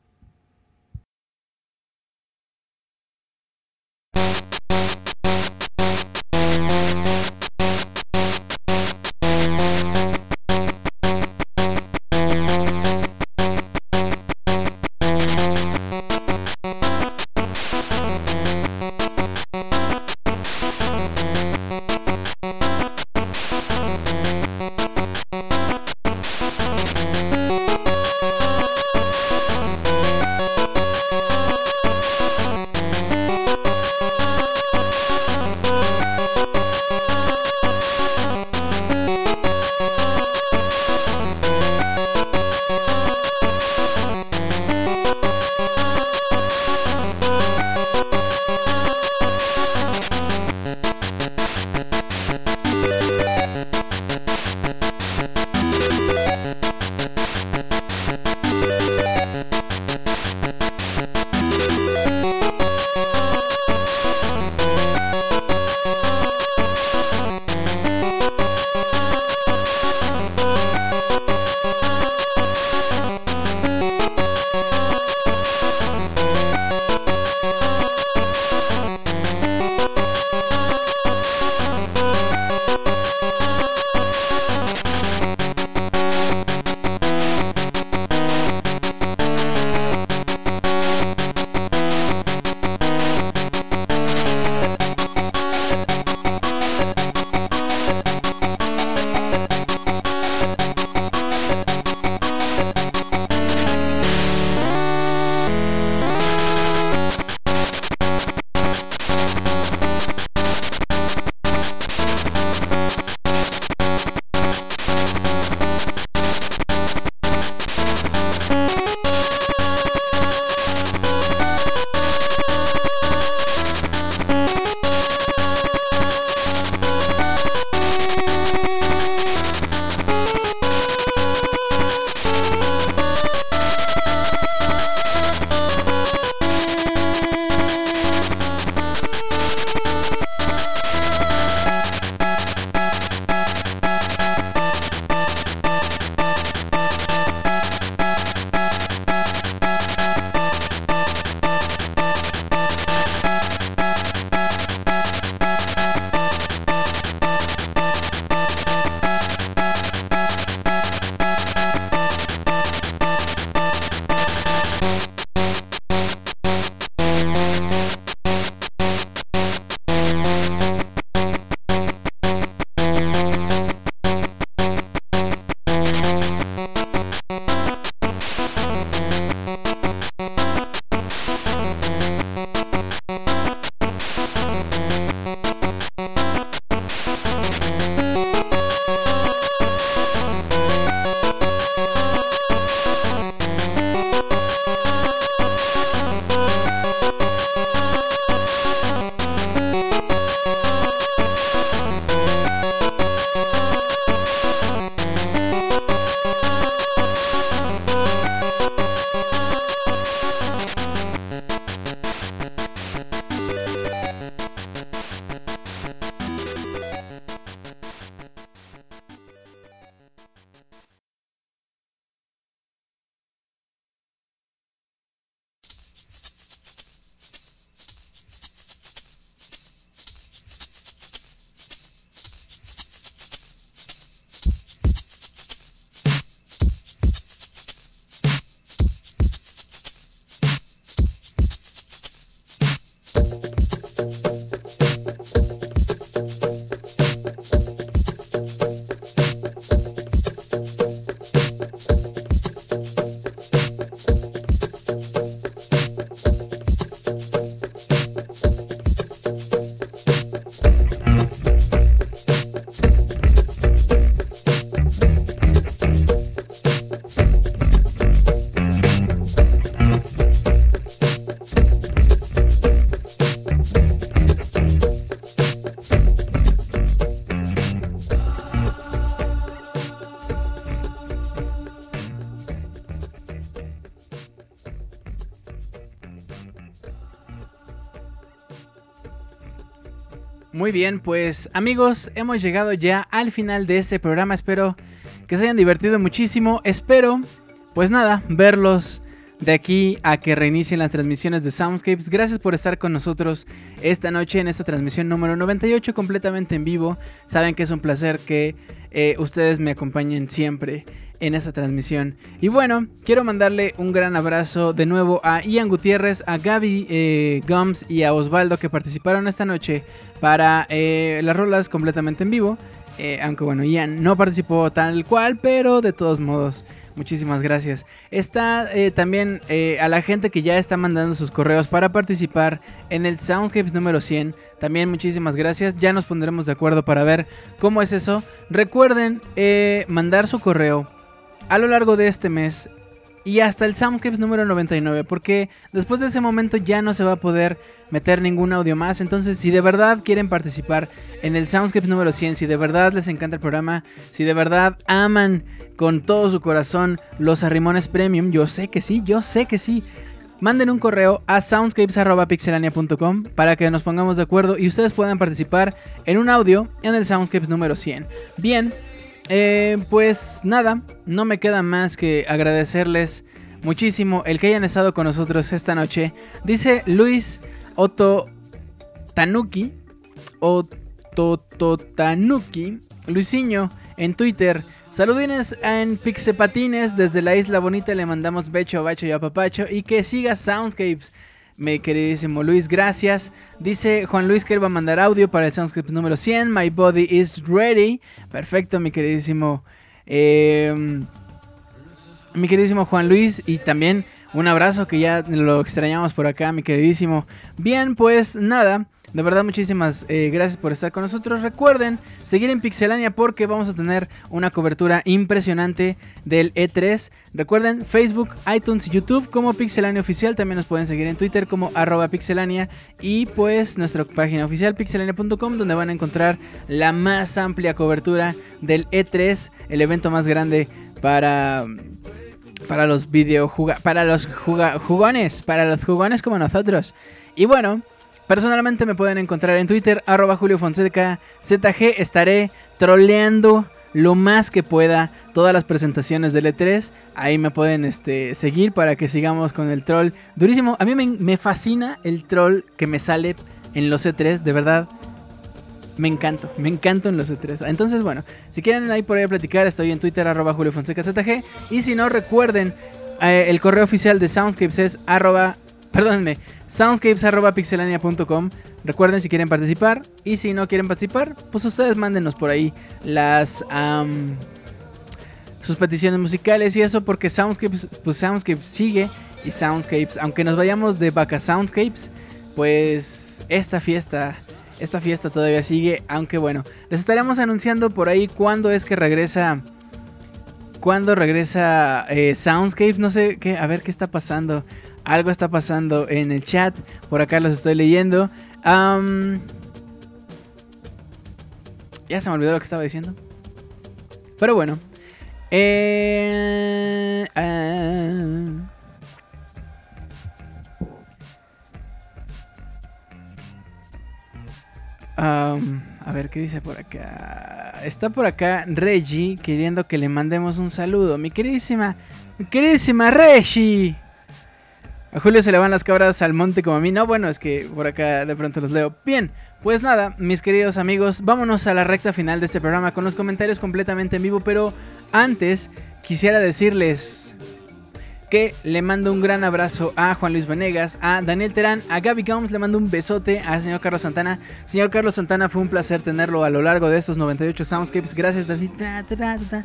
Muy bien, pues amigos, hemos llegado ya al final de este programa. Espero que se hayan divertido muchísimo. Espero, pues nada, verlos de aquí a que reinicien las transmisiones de Soundscapes. Gracias por estar con nosotros esta noche en esta transmisión número 98 completamente en vivo. Saben que es un placer que eh, ustedes me acompañen siempre en esta transmisión. Y bueno, quiero mandarle un gran abrazo de nuevo a Ian Gutiérrez, a Gaby eh, Gums y a Osvaldo que participaron esta noche para eh, las rolas completamente en vivo. Eh, aunque bueno, Ian no participó tal cual, pero de todos modos, muchísimas gracias. Está eh, también a la gente que ya está mandando sus correos para participar en el Soundscapes número 100. También muchísimas gracias. Ya nos pondremos de acuerdo para ver cómo es eso. Recuerden mandar su correo a lo largo de este mes y hasta el Soundscapes número 99, porque después de ese momento ya no se va a poder meter ningún audio más. Entonces, si de verdad quieren participar en el Soundscapes número 100, si de verdad les encanta el programa, si de verdad aman con todo su corazón los arrimones premium, yo sé que sí, yo sé que sí. Manden un correo a soundscapes.pixelania.com para que nos pongamos de acuerdo y ustedes puedan participar en un audio en el Soundscapes número 100. Bien, eh, pues nada, no me queda más que agradecerles muchísimo el que hayan estado con nosotros esta noche. Dice Luis Otto Tanuki, Otto Tanuki, Luisinho en Twitter. Saludines en Pixepatines desde la Isla Bonita. Le mandamos becho, bacho y apapacho. Y que siga Soundscapes. Mi queridísimo Luis, gracias. Dice Juan Luis que él va a mandar audio para el Soundscapes número 100. My body is ready. Perfecto, mi queridísimo. eh, mi queridísimo Juan Luis. Y también un abrazo que ya lo extrañamos por acá, mi queridísimo. Bien, pues nada. De verdad, muchísimas eh, gracias por estar con nosotros. Recuerden seguir en Pixelania porque vamos a tener una cobertura impresionante del E3. Recuerden Facebook, iTunes y YouTube como Pixelania Oficial. También nos pueden seguir en Twitter como arroba pixelania. Y pues nuestra página oficial pixelania.com donde van a encontrar la más amplia cobertura del E3, el evento más grande para para los videojugadores, para los jugones, para los jugones como nosotros. Y bueno, personalmente me pueden encontrar en Twitter, arroba Julio Fonseca ZG. Estaré troleando lo más que pueda todas las presentaciones del E3. Ahí me pueden este, seguir para que sigamos con el troll durísimo. A mí me, me fascina el troll que me sale en los E3, de verdad. Me encanto, me encanto en los E3. Entonces, bueno, si quieren ahí por ahí platicar, estoy en Twitter, arroba Julio Fonseca ZG. Y si no, recuerden, eh, el correo oficial de Soundscapes es arroba, perdónenme, soundscapes arroba pixelania.com. Recuerden si quieren participar. Y si no quieren participar, pues ustedes mándenos por ahí las... sus peticiones musicales y eso porque Soundscapes, pues Soundscapes sigue y Soundscapes, aunque nos vayamos de vaca Soundscapes, pues esta fiesta, esta fiesta todavía sigue, aunque bueno, les estaremos anunciando por ahí cuándo es que regresa, cuándo regresa eh, Soundscapes, no sé qué, a ver qué está pasando, algo está pasando en el chat, por acá los estoy leyendo, ya se me olvidó lo que estaba diciendo, pero bueno. Eh, ah. A ver qué dice por acá. Está por acá Reggie queriendo que le mandemos un saludo. Mi queridísima, mi queridísima Reggie. A Julio se le van las cabras al monte como a mí. No, bueno, es que por acá de pronto los leo. Bien, pues nada, mis queridos amigos, vámonos a la recta final de este programa con los comentarios completamente en vivo. Pero antes quisiera decirles que le mando un gran abrazo a Juan Luis Venegas, a Daniel Terán, a Gaby Gomes, le mando un besote al señor Carlos Santana. Señor Carlos Santana, fue un placer tenerlo a lo largo de estos 98 Soundscapes. Gracias, Dani- ta, ta, ta, ta.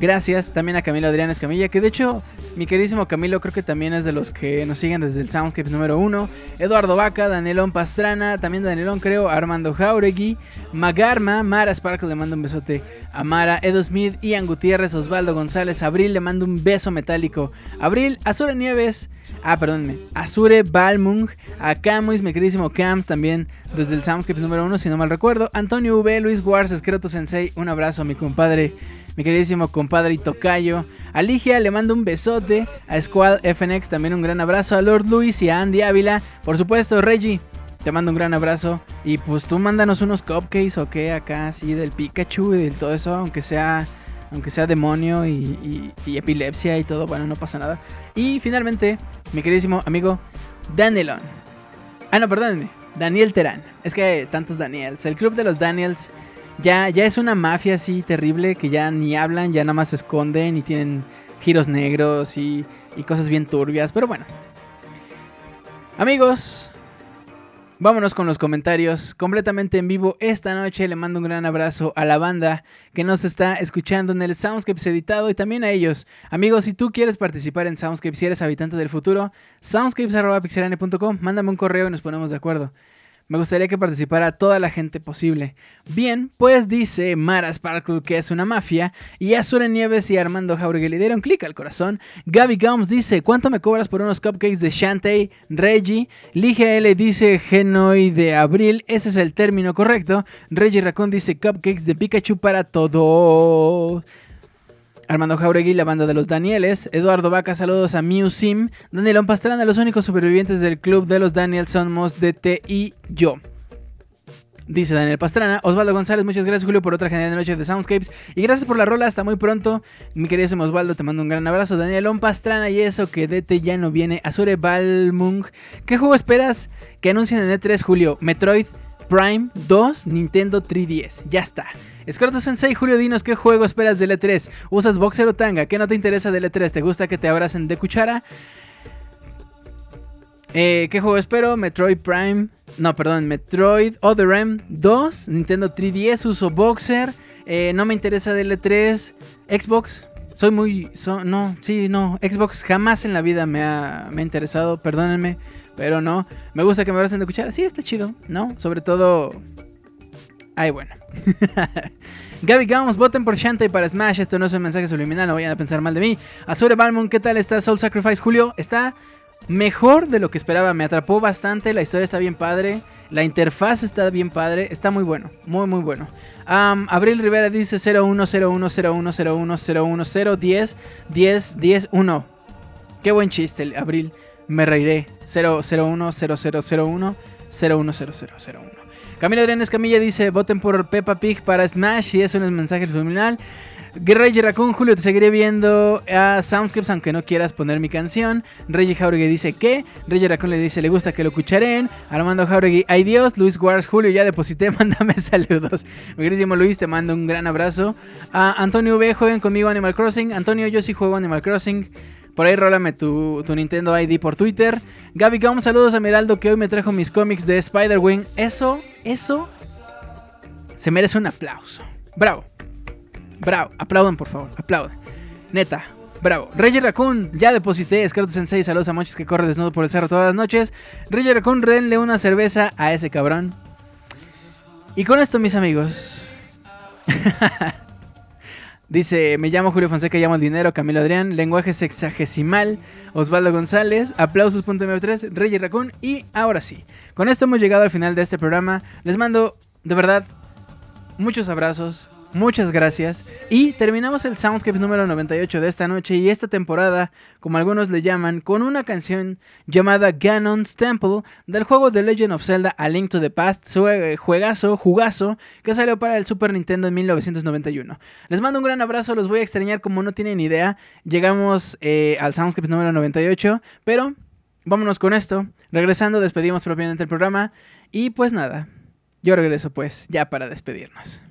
Gracias también a Camilo Adrián Escamilla, que de hecho, mi queridísimo Camilo creo que también es de los que nos siguen desde el Soundscapes número 1. Eduardo Vaca, Danielón Pastrana, también Danielón creo, Armando Jauregui, Magarma, Mara Sparkle le mando un besote a Mara, Edo Smith, Ian Gutiérrez, Osvaldo González, Abril le mando un beso metálico. Abril, Azure Nieves, ah, perdónme, Azure Balmung, a Camuis, mi queridísimo Cams también desde el Soundscapes número 1, si no mal recuerdo. Antonio V, Luis Guars, Escroto Sensei, un abrazo a mi compadre mi queridísimo compadre y tocayo. A Ligia le mando un besote. A Squad FNX también un gran abrazo. A Lord Luis y a Andy Ávila. Por supuesto, Reggie. Te mando un gran abrazo. Y pues tú mándanos unos cupcakes o qué acá, así del Pikachu y del todo eso, aunque sea. Aunque sea demonio y, epilepsia y todo, bueno, no pasa nada. Y finalmente, mi queridísimo amigo Danielon. Ah, no, perdónenme. Daniel Terán. Es que tantos Daniels. El club de los Daniels ya, ya es una mafia así terrible que ya ni hablan, ya nada más se esconden y tienen giros negros y, y cosas bien turbias. Pero bueno. Amigos, vámonos con los comentarios completamente en vivo esta noche. Le mando un gran abrazo a la banda que nos está escuchando en el Soundscapes editado y también a ellos. Amigos, si tú quieres participar en Soundscapes, si eres habitante del futuro, soundscapes.pixelane.com, mándame un correo y nos ponemos de acuerdo. Me gustaría que participara toda la gente posible. Bien, pues dice Mara Sparkle que es una mafia. Y Azure Nieves y Armando Jauregui le dieron clic al corazón. Gaby Gums dice: ¿Cuánto me cobras por unos cupcakes de Shantae? Reggie. Ligia L dice: Genoi de abril. Ese es el término correcto. Reggie Raccoon dice: Cupcakes de Pikachu para todo. Armando Jauregui, la banda de los Danieles. Eduardo Vaca, saludos a Miu Sim. Danielón Pastrana, los únicos supervivientes del club de los Daniels somos DT y yo. Dice Daniel Pastrana. Osvaldo González, muchas gracias Julio por otra genial noche de Soundscapes. Y gracias por la rola, hasta muy pronto. Mi querido Osvaldo, te mando un gran abrazo. Danielón Pastrana y eso que DT ya no viene. Azure Balmung. ¿Qué juego esperas que anuncien en E3 Julio? Metroid Prime 2, Nintendo 3DS. Ya está. Escorto Sensei, Julio, dinos qué juego esperas del E3. ¿Usas boxer o tanga? ¿Qué no te interesa del E3? ¿Te gusta que te abracen de cuchara? Eh, ¿Qué juego espero? Metroid Prime. No, perdón, Metroid Other M 2, Nintendo 3DS, uso Boxer. eh, no me interesa del E3. Xbox. Soy muy. so- no, sí, no. Xbox jamás en la vida me ha, me ha interesado, perdónenme. Pero no. Me gusta que me abracen de cuchara. Sí, está chido, ¿no? Sobre todo. Ay, bueno. (laughs) Gaby Gauns, voten por Shantae para Smash. Esto no es un mensaje subliminal, no vayan a pensar mal de mí. Azure Balmon, ¿qué tal está Soul Sacrifice Julio? Está mejor de lo que esperaba. Me atrapó bastante. La historia está bien padre. La interfaz está bien padre. Está muy bueno. Muy, muy bueno. Abril Rivera dice 010101010110 10 10 1. Qué buen chiste, Abril. Me reiré. 0010001 010001. Camilo Adrián Escamilla dice: Voten por Peppa Pig para Smash. Y es mensaje subliminal. Reggie Raccoon, Julio, te seguiré viendo a Soundscapes aunque no quieras poner mi canción. Reggie Jauregui dice que. Reggie Raccoon le dice: Le gusta que lo escucharen. Armando Jauregui, ay Dios. Luis Guars, Julio, ya deposité. (laughs) Mándame saludos. Mi queridísimo Luis, te mando un gran abrazo. A Antonio V, jueguen conmigo Animal Crossing. Antonio, yo sí juego Animal Crossing. Por ahí rólame tu, tu Nintendo ID por Twitter. Gaby Gum, saludos a Miraldo que hoy me trajo mis cómics de Spider-Wing. Eso, eso se merece un aplauso. Bravo. Bravo. Aplaudan, por favor. Aplaudan. Neta. Bravo. Reggie Raccoon, ya deposité. Escarto Sensei, saludos a Mochis que corre desnudo por el cerro todas las noches. Reggie Raccoon, denle una cerveza a ese cabrón. Y con esto, mis amigos. (laughs) Dice, me llamo Julio Fonseca, llamo el dinero, Camilo Adrián, lenguaje sexagesimal, Osvaldo González, aplausos.mp3, Reggie Raccoon y ahora sí, con esto hemos llegado al final de este programa. Les mando, de verdad, muchos abrazos, muchas gracias y terminamos el Soundscapes número 98 de esta noche y esta temporada, como algunos le llaman, con una canción llamada Ganon's Temple del juego The Legend of Zelda A Link to the Past, su eh, juegazo, jugazo, que salió para el Super Nintendo en 1991. Les mando un gran abrazo, los voy a extrañar como no tienen idea. Llegamos eh, al Soundscapes número 98, pero vámonos con esto. Regresando, despedimos propiamente el programa y pues nada, yo regreso pues ya para despedirnos.「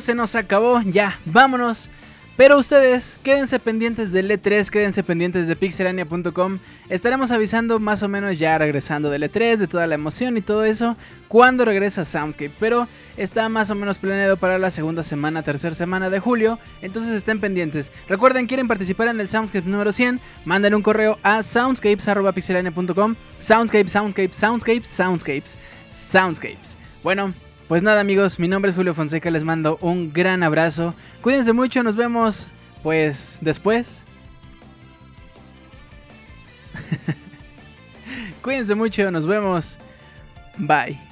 Se nos acabó, ya, vámonos. Pero ustedes, quédense pendientes del E3, quédense pendientes de pixelania.com. Estaremos avisando más o menos ya regresando del E3, de toda la emoción y todo eso, cuando regresa Soundscape. Pero está más o menos planeado para la segunda semana, tercera semana de julio. Entonces estén pendientes. Recuerden, quieren participar en el Soundscape número 100, manden un correo a soundscapes.pixelania.com. Soundscape, Soundscape, Soundscapes, Soundscapes, Soundscapes. Bueno, pues nada amigos, mi nombre es Julio Fonseca, les mando un gran abrazo. Cuídense mucho, nos vemos pues después. (laughs) Cuídense mucho, nos vemos. Bye.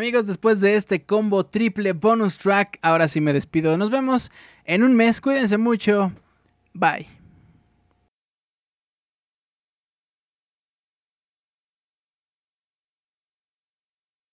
Amigos, después de este combo triple bonus track, ahora sí me despido. Nos vemos en un mes. Cuídense mucho. Bye.